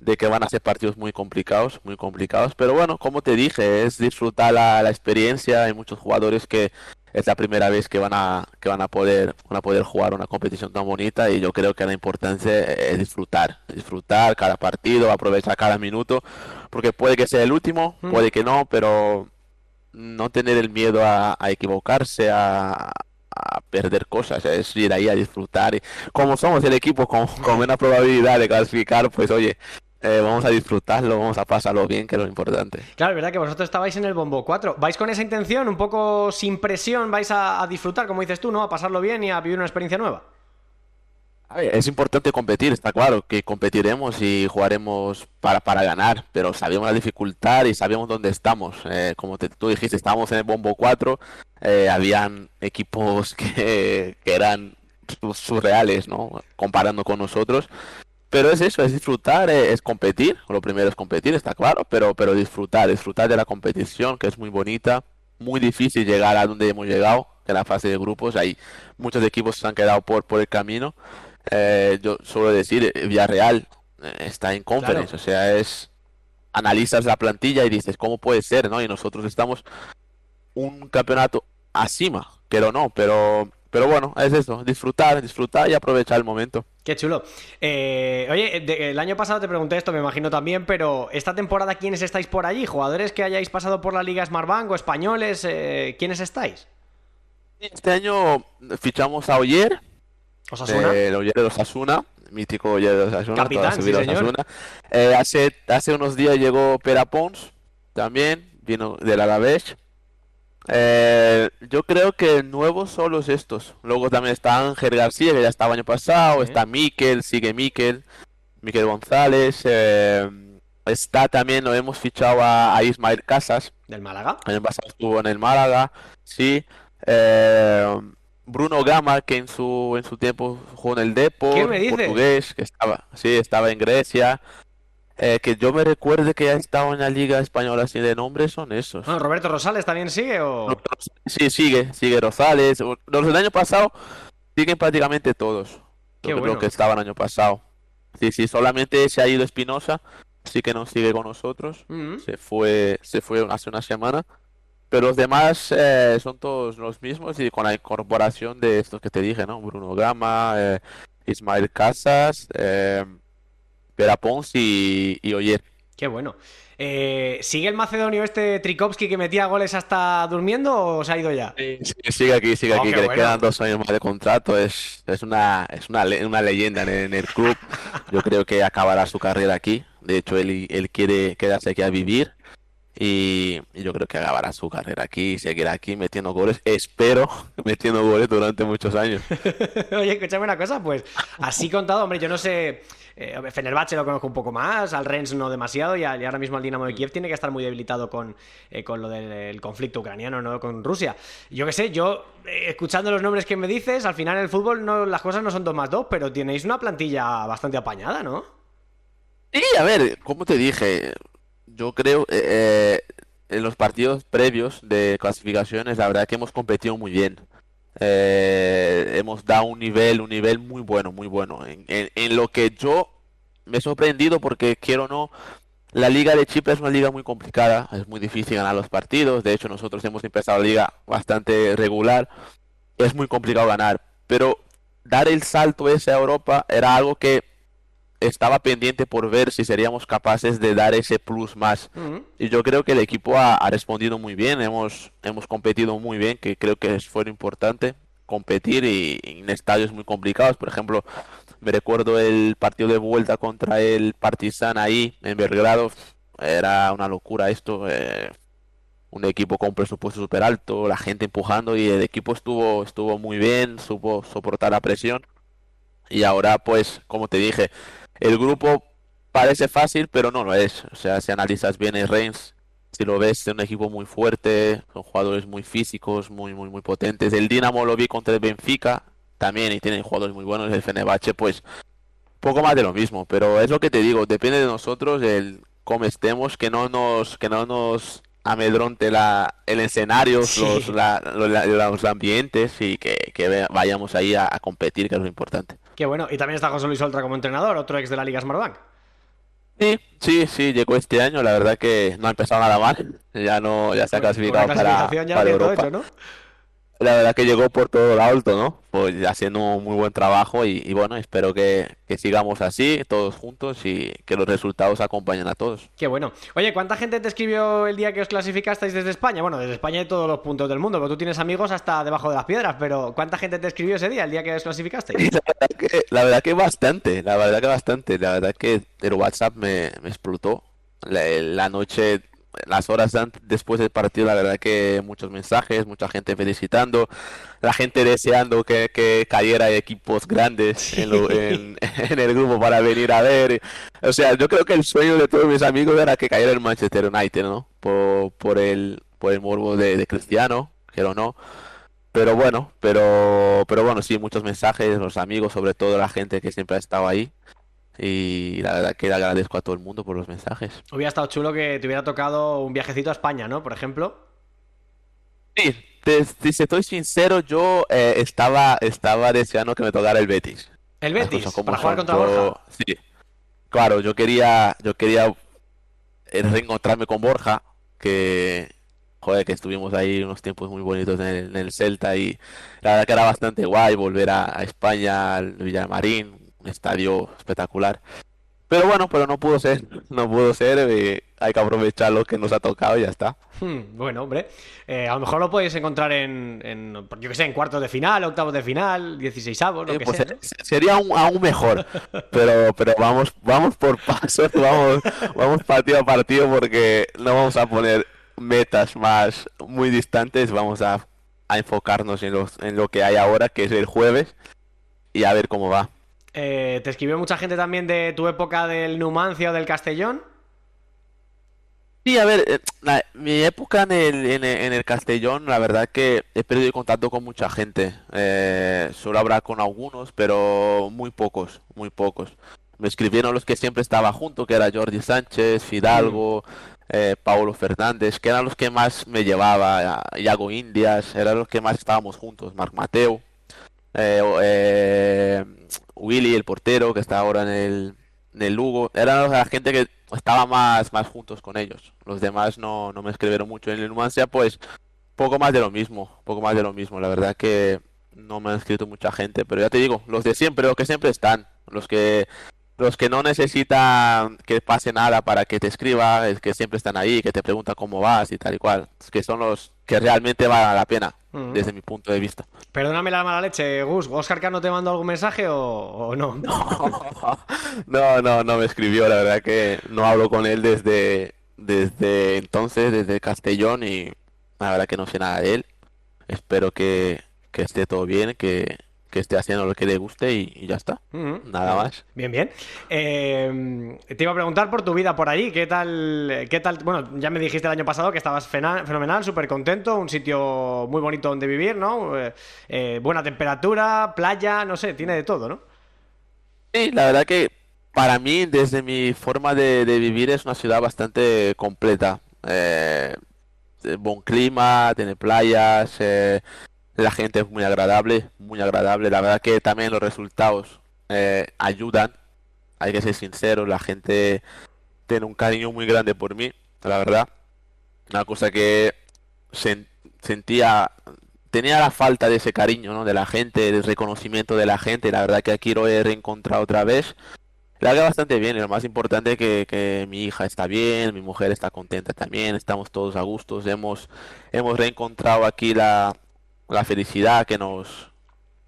de que van a ser partidos muy complicados, muy complicados. Pero bueno, como te dije, es disfrutar la, la experiencia. Hay muchos jugadores que es la primera vez que van a que van a poder van a poder jugar una competición tan bonita y yo creo que la importancia es disfrutar, disfrutar cada partido, aprovechar cada minuto, porque puede que sea el último, Mm. puede que no, pero no tener el miedo a, a equivocarse, a, a perder cosas, es ir ahí a disfrutar. Y como somos el equipo con, con una probabilidad de clasificar, pues oye, eh, vamos a disfrutarlo, vamos a pasarlo bien, que es lo importante. Claro, es verdad que vosotros estabais en el bombo 4. ¿Vais con esa intención, un poco sin presión, vais a, a disfrutar, como dices tú, ¿no? A pasarlo bien y a vivir una experiencia nueva? A ver, es importante competir, está claro que competiremos y jugaremos para, para ganar, pero sabemos la dificultad y sabemos dónde estamos. Eh, como te- tú dijiste, estábamos en el Bombo 4, eh, habían equipos que, que eran su- surreales, ¿no? Comparando con nosotros. Pero es eso, es disfrutar, eh, es competir. Lo primero es competir, está claro, pero, pero disfrutar, disfrutar de la competición, que es muy bonita, muy difícil llegar a donde hemos llegado, en la fase de grupos. Hay muchos equipos que se han quedado por, por el camino. Eh, yo suelo decir, eh, Villarreal eh, está en conference, o sea, es analizas la plantilla y dices, ¿cómo puede ser, no? Y nosotros estamos un campeonato acima, quiero no, pero pero bueno, es eso, disfrutar, disfrutar y aprovechar el momento. Qué chulo. Eh, oye, de- el año pasado te pregunté esto, me imagino también, pero esta temporada, ¿quiénes estáis por allí? ¿Jugadores que hayáis pasado por la Liga Smartbank o españoles? eh, ¿Quiénes estáis? Este año fichamos a Oyer, ¿Osasuna? eh, el Oyer de Osasuna, mítico Oyer de Osasuna, Capitán, sí, señor. Osasuna. Eh, hace, hace unos días llegó Pera Pons, también, vino del Alavés. Eh, yo creo que nuevos son los estos. Luego también está Ángel García, que ya estaba año pasado, está Miquel, sigue Miquel, Miquel González. eh, está también, lo hemos fichado a, a Ismael Casas. ¿Del Málaga? El año pasado estuvo en el Málaga, sí. Eh, Bruno Gama, que en su en su tiempo jugó en el Depor, ¿Qué me dices? portugués, que estaba, sí, estaba en Grecia. Eh, que yo me recuerde que ya estaba en la Liga Española así de nombre, son esos. Bueno, ¿Roberto Rosales también sigue o...? Sí, sigue, sigue Rosales. Los del año pasado siguen prácticamente todos. Qué bueno. lo que estaban el año pasado. Sí, sí, solamente se ha ido Espinosa, sí que no sigue con nosotros. Mm. Se fue, se fue hace una semana. Pero los demás eh, son todos los mismos y con la incorporación de estos que te dije, ¿no? Bruno Gama, eh, Ismael Casas, eh, Pera Pons y, y Oyer. Qué bueno. Eh, ¿Sigue el macedonio este Trikovsky que metía goles hasta durmiendo o se ha ido ya? Sí, sigue aquí, sigue Oh, aquí, que le quedan dos años más de contrato. Es, es una, es una, le- una leyenda en, en el club. Yo creo que acabará su carrera aquí. De hecho, él, él quiere quedarse aquí a vivir. Y, y yo creo que acabará su carrera aquí y seguirá aquí metiendo goles. Espero metiendo goles durante muchos años. Oye, escúchame una cosa, pues así contado, hombre, yo no sé, eh, Fenerbahce lo conozco un poco más, al Rennes no demasiado, y, ahora mismo el Dinamo de Kiev tiene que estar muy debilitado con, eh, con lo del el conflicto ucraniano, ¿no? Con Rusia. Yo qué sé, yo, eh, escuchando los nombres que me dices, al final en el fútbol no, las cosas no son dos más dos, pero tenéis una plantilla bastante apañada, ¿no? Sí, a ver, como te dije, yo creo eh, eh, en los partidos previos de clasificaciones, la verdad que hemos competido muy bien. Eh, hemos dado un nivel, un nivel muy bueno, muy bueno. En, en- lo que yo me he sorprendido porque quiero no, la liga de Chipre es una liga muy complicada, es muy difícil ganar los partidos. De hecho, nosotros hemos empezado la liga bastante regular, es muy complicado ganar. Pero dar el salto ese a Europa era algo que estaba pendiente por ver si seríamos capaces de dar ese plus más. Y yo creo que el equipo ha, ha respondido muy bien, hemos, hemos competido muy bien, que creo que es- fue lo importante, competir y, y en estadios muy complicados. Por ejemplo, me recuerdo el partido de vuelta contra el Partizan ahí en Belgrado, era una locura esto. eh, un equipo con presupuesto súper alto, la gente empujando y el equipo estuvo, estuvo muy bien, supo soportar la presión. Y ahora, pues, como te dije, el grupo parece fácil, pero no lo es. O sea, si analizas bien el Reims, si lo ves, es un equipo muy fuerte, son jugadores muy físicos, muy, muy, muy potentes. El Dinamo lo vi contra el Benfica también y tienen jugadores muy buenos. El Fenerbahce, pues, poco más de lo mismo. Pero es lo que te digo, depende de nosotros el cómo estemos, que no nos, que no nos amedronte la, el escenario, Sí. los, la- los, la- los ambientes y que, que vayamos ahí a, a competir, que es lo importante. Qué bueno. Y también está José Luis Oltra como entrenador, otro ex de la Liga Smartbank. Sí, sí, sí, llegó este año, la verdad que no ha empezado nada mal, ya no, ya se ha clasificado para, ya para Europa. hecho, ¿no? La verdad que llegó por todo lo alto, ¿no? Pues haciendo un muy buen trabajo y, y bueno, espero que, que sigamos así, todos juntos y que los resultados acompañen a todos. Qué bueno. Oye, ¿cuánta gente te escribió el día que os clasificasteis desde España? Bueno, desde España y todos los puntos del mundo, porque tú tienes amigos hasta debajo de las piedras, pero ¿cuánta gente te escribió ese día, el día que os clasificasteis? La verdad que, la verdad que bastante, la verdad que bastante, la verdad que el WhatsApp me, me explotó. La, la noche, las horas después del partido, la verdad que muchos mensajes, mucha gente felicitando, la gente deseando que, que cayera equipos grandes en, lo- en, en el grupo para venir a ver. O sea, yo creo que el sueño de todos mis amigos era que cayera el Manchester United, ¿no? Por, por el, por el morbo de, de Cristiano, quiero o no. Pero bueno, pero, pero bueno, sí, muchos mensajes, los amigos, sobre todo la gente que siempre ha estado ahí. Y la verdad que le agradezco a todo el mundo por los mensajes. Hubiera estado chulo que te hubiera tocado un viajecito a España, ¿no? Por ejemplo. Sí, te- si estoy sincero, yo eh, estaba, estaba deseando que me tocara el Betis. El Betis, para jugar contra Yo- Borja. Sí, claro, yo quería, yo quería eh, reencontrarme con Borja, que, joder, que estuvimos ahí unos tiempos muy bonitos en el, en el Celta y la verdad que era bastante guay volver a, a España, al Villamarín, estadio espectacular. Pero bueno, pero no pudo ser, no pudo ser, eh, hay que aprovechar lo que nos ha tocado y ya está. Hmm, bueno, hombre. Eh, a lo mejor lo podéis encontrar en, en, yo qué sé, en cuartos de final, octavos de final, 16 avos, lo Eh, que pues, sea, ¿no? se- sería aún, aún mejor, pero, pero vamos, vamos por pasos, vamos, vamos partido a partido porque no vamos a poner metas más muy distantes, vamos a, a enfocarnos en, los, en lo que hay ahora, que es el jueves, y a ver cómo va. Eh, ¿te escribió mucha gente también de tu época del Numancia o del Castellón? Sí, a ver, eh, la- mi época en el, en el, Castellón, la verdad que he perdido contacto con mucha gente. Eh, suelo hablar con algunos, pero muy pocos, muy pocos. Me escribieron los que siempre estaba junto, que era Jordi Sánchez, Fidalgo, eh, Paulo Fernández, que eran los que más me llevaba, Iago Indias, eran los que más estábamos juntos, Marc Mateo, Willy, el portero, que está ahora en el, en el Lugo, eran la gente que estaba más, más juntos con ellos. Los demás no, no me escribieron mucho. En el Numancia, pues, poco más de lo mismo, poco más de lo mismo. La verdad que no me han escrito mucha gente, pero ya te digo, los de siempre, los que siempre están, los que los que no necesitan que pase nada para que te escriba, es que siempre están ahí, que te preguntan cómo vas y tal y cual, que son los que realmente valen la pena, desde mi punto de vista. Perdóname la mala leche, Gus. ¿Oscar Cano te mandó algún mensaje o, o no? No, no, no me escribió, la verdad que no hablo con él desde, desde entonces, desde Castellón y la verdad que no sé nada de él. Espero que, que esté todo bien, que, que esté haciendo lo que le guste y, y ya está. Nada más. Bien, bien. Eh, te iba a preguntar por tu vida por allí. ¿Qué tal? ¿Qué tal? Bueno, ya me dijiste el año pasado que estabas fenomenal, súper contento, un sitio muy bonito donde vivir, ¿no? Eh, eh, buena temperatura, playa, no sé, tiene de todo, ¿no? Sí, la verdad que para mí, desde mi forma de, de vivir, es una ciudad bastante completa. Eh, buen clima, tiene playas, eh, la gente es muy agradable, muy agradable. La verdad que también los resultados eh, ayudan. Hay que ser sincero, la gente tiene un cariño muy grande por mí, la verdad. Una cosa que sen- sentía, tenía la falta de ese cariño, ¿no? De la gente, del reconocimiento de la gente. La verdad que aquí lo he reencontrado otra vez. La verdad bastante bien, lo más importante que, que mi hija está bien, mi mujer está contenta también, estamos todos a gustos, hemos, hemos reencontrado aquí la, la felicidad que nos,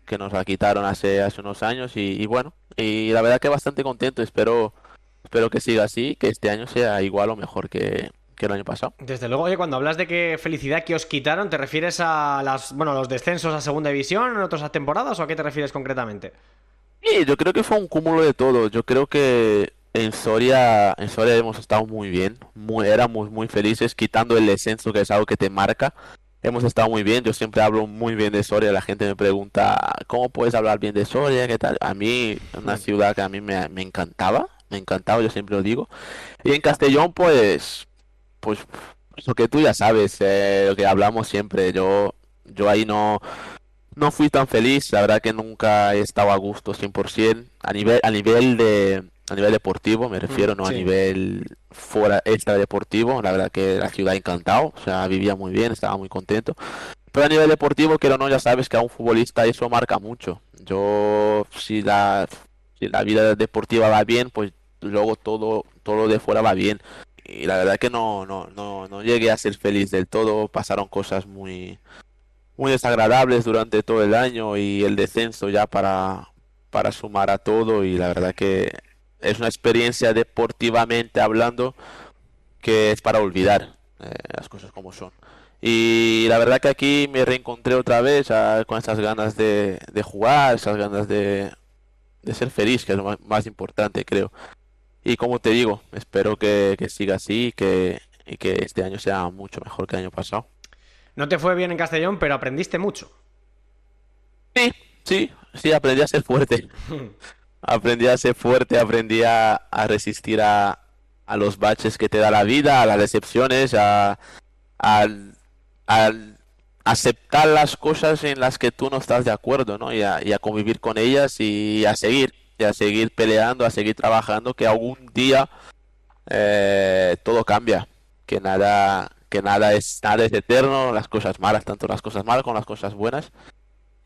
que nos la quitaron hace, hace unos años y, y bueno, y la verdad que bastante contento, espero, espero que siga así, que este año sea igual o mejor que, que el año pasado. Desde luego, oye, cuando hablas de que felicidad que os quitaron, ¿te refieres a las, bueno, los descensos a segunda división en otras temporadas o a qué te refieres concretamente? Sí, yo creo que fue un cúmulo de todo. Yo creo que en Soria, en Soria hemos estado muy bien, muy, éramos muy felices, quitando el descenso que es algo que te marca. Hemos estado muy bien, yo siempre hablo muy bien de Soria, la gente me pregunta, ¿cómo puedes hablar bien de Soria? ¿Qué tal? A mí, una ciudad que a mí me, me encantaba, me encantaba, yo siempre lo digo. Y en Castellón, pues, pues, lo que tú ya sabes, eh, lo que hablamos siempre, yo, yo ahí no, no fui tan feliz, la verdad que nunca he estado a gusto 100%. A nivel, a nivel de, a nivel deportivo, me refiero, no a sí. nivel fuera extra deportivo. La verdad que la ciudad encantado, o sea, vivía muy bien, estaba muy contento. Pero a nivel deportivo, que no, ya sabes que a un futbolista eso marca mucho. Yo, si la, si la vida deportiva va bien, pues luego todo, todo lo de fuera va bien. Y la verdad que no, no, no, no llegué a ser feliz del todo. Pasaron cosas muy, muy desagradables durante todo el año y el descenso ya para, para sumar a todo. Y la verdad que es una experiencia deportivamente hablando que es para olvidar eh, las cosas como son. Y la verdad que aquí me reencontré otra vez ah, con esas ganas de, de jugar, esas ganas de, de ser feliz, que es lo más, más importante, creo. Y como te digo, espero que, que siga así y que, y que este año sea mucho mejor que el año pasado. No te fue bien en Castellón, pero aprendiste mucho. Sí, sí, sí, aprendí a ser fuerte. Aprendí a ser fuerte, aprendí a, a resistir a, a los baches que te da la vida, a las decepciones, a, al aceptar las cosas en las que tú no estás de acuerdo, ¿no? Y a, y a convivir con ellas y a seguir, y a seguir peleando, a seguir trabajando, que algún día eh, todo cambia, que nada, que nada es, nada es eterno, las cosas malas, tanto las cosas malas como las cosas buenas.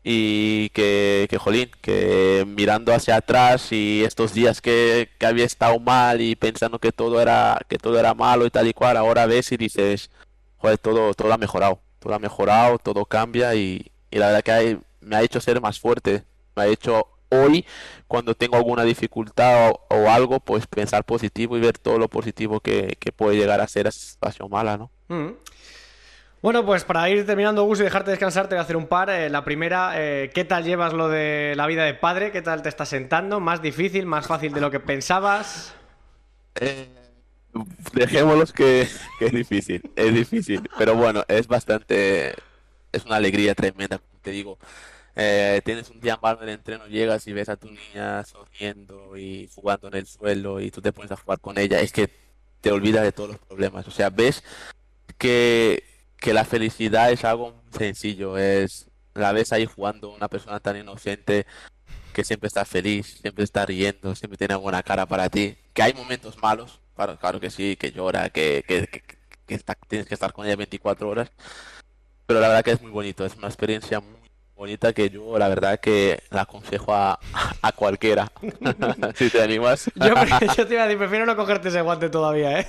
Y que, que, jolín, que mirando hacia atrás y estos días que, que había estado mal y pensando que todo era, que todo era malo y tal y cual, ahora ves y dices, joder, todo, todo ha mejorado, todo ha mejorado, todo cambia y, y la verdad que hay- me ha hecho ser más fuerte, me ha hecho hoy, cuando tengo alguna dificultad o, algo, pues pensar positivo y ver todo lo positivo que, que puede llegar a ser esa situación mala, ¿no? Mm. Bueno, pues para ir terminando, Gus, y dejarte descansar, te voy a hacer un par. Eh, la primera, eh, ¿qué tal llevas lo de la vida de padre? ¿Qué tal te está sentando? ¿Más difícil, más fácil de lo que pensabas? Eh, dejémoslos que, es difícil, es difícil, pero bueno, es bastante, es una alegría tremenda, te digo. Eh, tienes un día malo en el entreno, llegas y ves a tu niña sonriendo y jugando en el suelo y tú te pones a jugar con ella, es que te olvidas de todos los problemas, o sea, ves que, que la felicidad es algo sencillo, es la ves ahí jugando una persona tan inocente que siempre está feliz, siempre está riendo, siempre tiene buena cara para ti. Que hay momentos malos, claro, claro que sí, que llora, que, que, que- que está- tienes que estar con ella 24 horas. Pero la verdad que es muy bonito, es una experiencia muy bonita que yo la verdad que la aconsejo a, a cualquiera. Si te animas. Yo, yo te iba a decir, prefiero no cogerte ese guante todavía, ¿eh?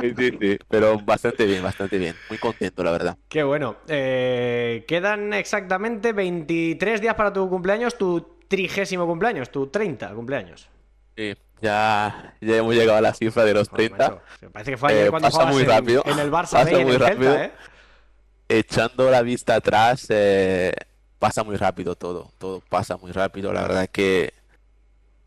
Sí, sí, pero bastante bien, bastante bien. Muy contento, la verdad. Qué bueno. Eh, quedan exactamente 23 días para tu cumpleaños, tu trigésimo cumpleaños, tu 30 cumpleaños. Sí, ya, ya hemos llegado a la cifra de los 30. macho, me parece que fue ayer Eh, cuando pasa muy en- rápido. en el Barça Pasa B y en muy el Celta, rápido. ¿eh? Echando la vista atrás, eh, pasa muy rápido todo, todo pasa muy rápido. La verdad que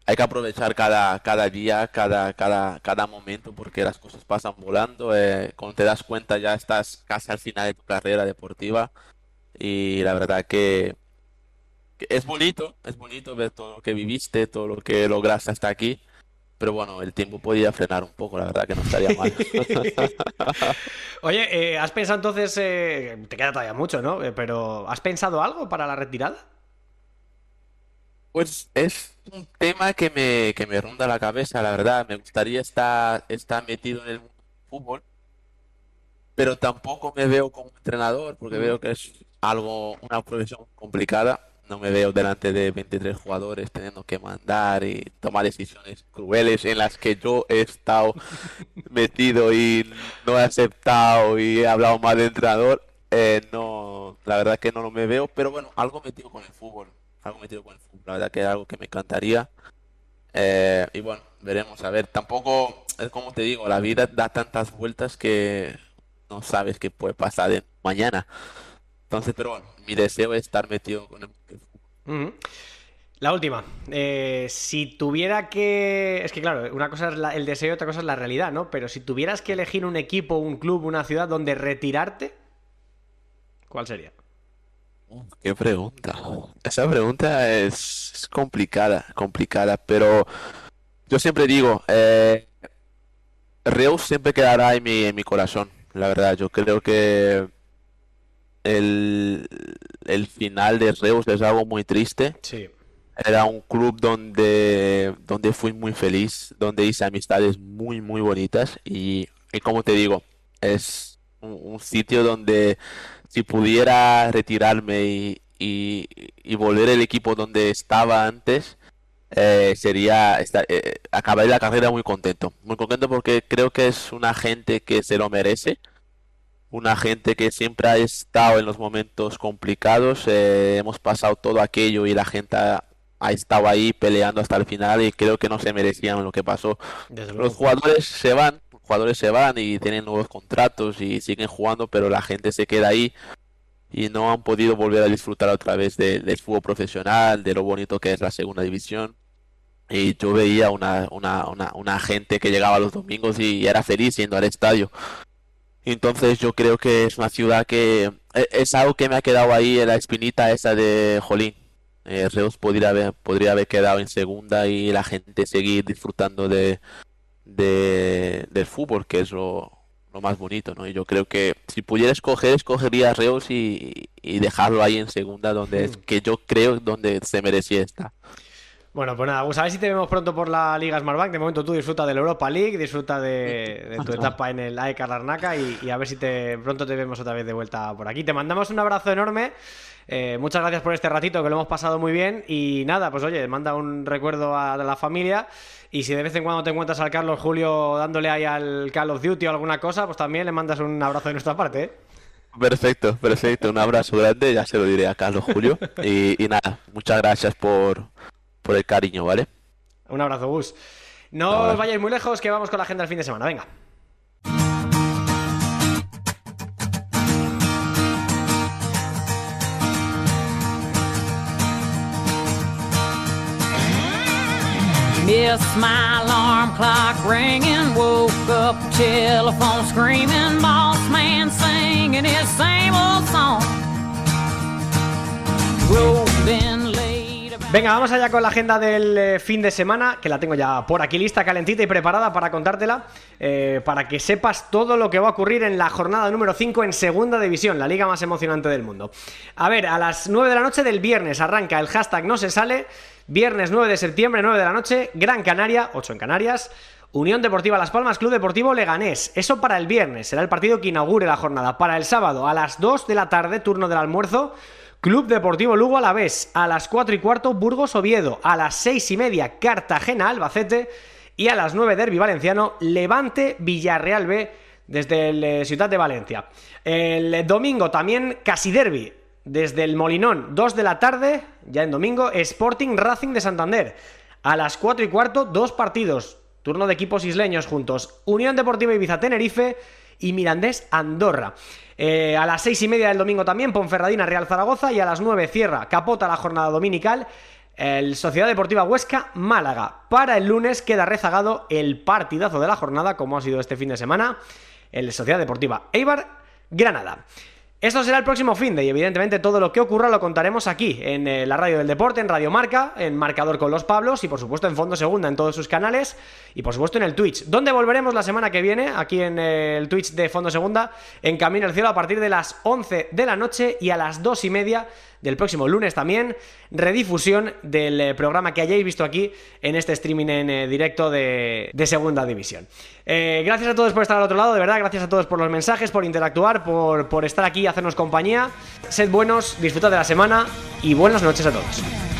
hay que aprovechar cada, cada día, cada, cada, cada momento, porque las cosas pasan volando. eh, cuando te das cuenta ya estás casi al final de tu carrera deportiva y la verdad que, que es bonito, es bonito ver todo lo que viviste, todo lo que lograste hasta aquí. Pero bueno, el tiempo podía frenar un poco, la verdad que no estaría mal. Oye, eh, ¿has pensado entonces, eh, te queda todavía mucho, ¿no? Eh, pero ¿has pensado algo para la retirada? Pues es un tema que me, que me ronda la cabeza, la verdad. Me gustaría estar, estar metido en el mundo del fútbol, pero tampoco me veo como entrenador, porque veo que es algo, una profesión complicada. No me veo delante de 23 jugadores teniendo que mandar y tomar decisiones crueles en las que yo he estado metido y no he aceptado y he hablado mal de entrenador. Eh, no, la verdad que no lo me veo, pero bueno, algo metido con el fútbol, algo metido con el fútbol, la verdad que es algo que me encantaría. Eh, y bueno, veremos, a ver, tampoco, es como te digo, la vida da tantas vueltas que no sabes qué puede pasar de mañana. Entonces, pero bueno, mi deseo es estar metido con el, La última. Eh, si tuviera que. Es que claro, una cosa es la- el deseo y otra cosa es la realidad, ¿no? Pero si tuvieras que elegir un equipo, un club, una ciudad donde retirarte, ¿cuál sería? Qué pregunta. Esa pregunta es, es complicada, complicada, pero yo siempre digo, eh, Reus siempre quedará en mi, en mi corazón, la verdad. Yo creo que el, el final de Reus es algo muy triste. Sí. Era un club donde, donde fui muy feliz, donde hice amistades muy, muy bonitas y, y como te digo, es un, un sitio donde si pudiera retirarme y, y, y volver el equipo donde estaba antes, eh, sería esta- eh, acabar la carrera muy contento. Muy contento porque creo que es una gente que se lo merece una gente que siempre ha estado en los momentos complicados. eh, hemos pasado todo aquello y la gente ha, ha estado ahí peleando hasta el final y creo que no se merecían lo que pasó. Desde Los luego. jugadores se van, jugadores se van y tienen nuevos contratos y siguen jugando, pero la gente se queda ahí y no han podido volver a disfrutar otra vez de- del fútbol profesional, de lo bonito que es la segunda división. Y yo veía una, una, una, una gente que llegaba los domingos y era feliz yendo al estadio. Entonces yo creo que es una ciudad que e- es algo que me ha quedado ahí en la espinita esa de Jolín. Eh, Reus podría haber, podría haber quedado en segunda y la gente seguir disfrutando de, de- del fútbol, que es lo, lo más bonito, ¿no? Y yo creo que si pudiera escoger, escogería a Reus y, y dejarlo ahí en segunda, donde es que yo creo donde se merecía estar. Bueno, pues nada, Gus, a ver si te vemos pronto por la Liga Smartbank. De momento tú disfruta de la Europa League, disfruta de, de tu etapa en el AEK Larnaca y, y a ver si te pronto te vemos otra vez de vuelta por aquí. Te mandamos un abrazo enorme. eh, muchas gracias por este ratito que lo hemos pasado muy bien. Y nada, pues oye, manda un recuerdo a la familia. Y si de vez en cuando te encuentras al Carlos Julio dándole ahí al Call of Duty o alguna cosa, pues también le mandas un abrazo de nuestra parte. ¿eh? Perfecto, perfecto. Un abrazo grande, ya se lo diré a Carlos Julio. Y, y nada, muchas gracias por, por el cariño, ¿vale? Un abrazo, Gus. No os vayáis muy lejos, que vamos con la agenda del fin de semana. Venga. Missed my alarm clock ringing, woke up telephone screaming, boss man singing his same old song. Late about Venga, vamos allá con la agenda del eh, fin de semana, que la tengo ya por aquí lista, calentita y preparada para contártela, eh, para que sepas todo lo que va a ocurrir en la jornada número 5 en Segunda División, la liga más emocionante del mundo. A ver, a las 9 de la noche del viernes arranca el hashtag no se sale, viernes 9 de septiembre, 9 de la noche, Gran Canaria, 8 en Canarias, Unión Deportiva Las Palmas, Club Deportivo Leganés. Eso para el viernes, será el partido que inaugure la jornada. Para el sábado, a las 2 de la tarde, turno del almuerzo, Club Deportivo Lugo Alavés. A las 4 y cuarto, Burgos Oviedo. A las 6 y media, Cartagena Albacete. Y a las 9, Derby Valenciano, Levante Villarreal B desde el eh, Ciudad de Valencia. El domingo también casi derby. Desde el Molinón, 2 de la tarde, ya en domingo, Sporting Racing de Santander. A las 4 y cuarto, dos partidos. Turno de equipos isleños juntos. Unión Deportiva Ibiza Tenerife y Mirandés Andorra. Eh, a las seis y media del domingo también, Ponferradina Real Zaragoza. Y a las 9 cierra, capota la jornada dominical. El Sociedad Deportiva Huesca Málaga. Para el lunes queda rezagado el partidazo de la jornada, como ha sido este fin de semana. El Sociedad Deportiva Eibar Granada. Esto será el próximo fin de y evidentemente todo lo que ocurra lo contaremos aquí, en eh, la radio del deporte, en Radio Marca, en Marcador con los Pablos y por supuesto en Fondo Segunda en todos sus canales y por supuesto en el Twitch, donde volveremos la semana que viene, aquí en eh, el Twitch de Fondo Segunda, en Camino al Cielo a partir de las 11 de la noche y a las 2 y media del próximo lunes también, redifusión del eh, programa que hayáis visto aquí en este streaming en eh, directo de, de Segunda División. Eh, gracias a todos por estar al otro lado, de verdad, gracias a todos por los mensajes, por interactuar, por, por estar aquí y hacernos compañía. Sed buenos, disfrutad de la semana y buenas noches a todos.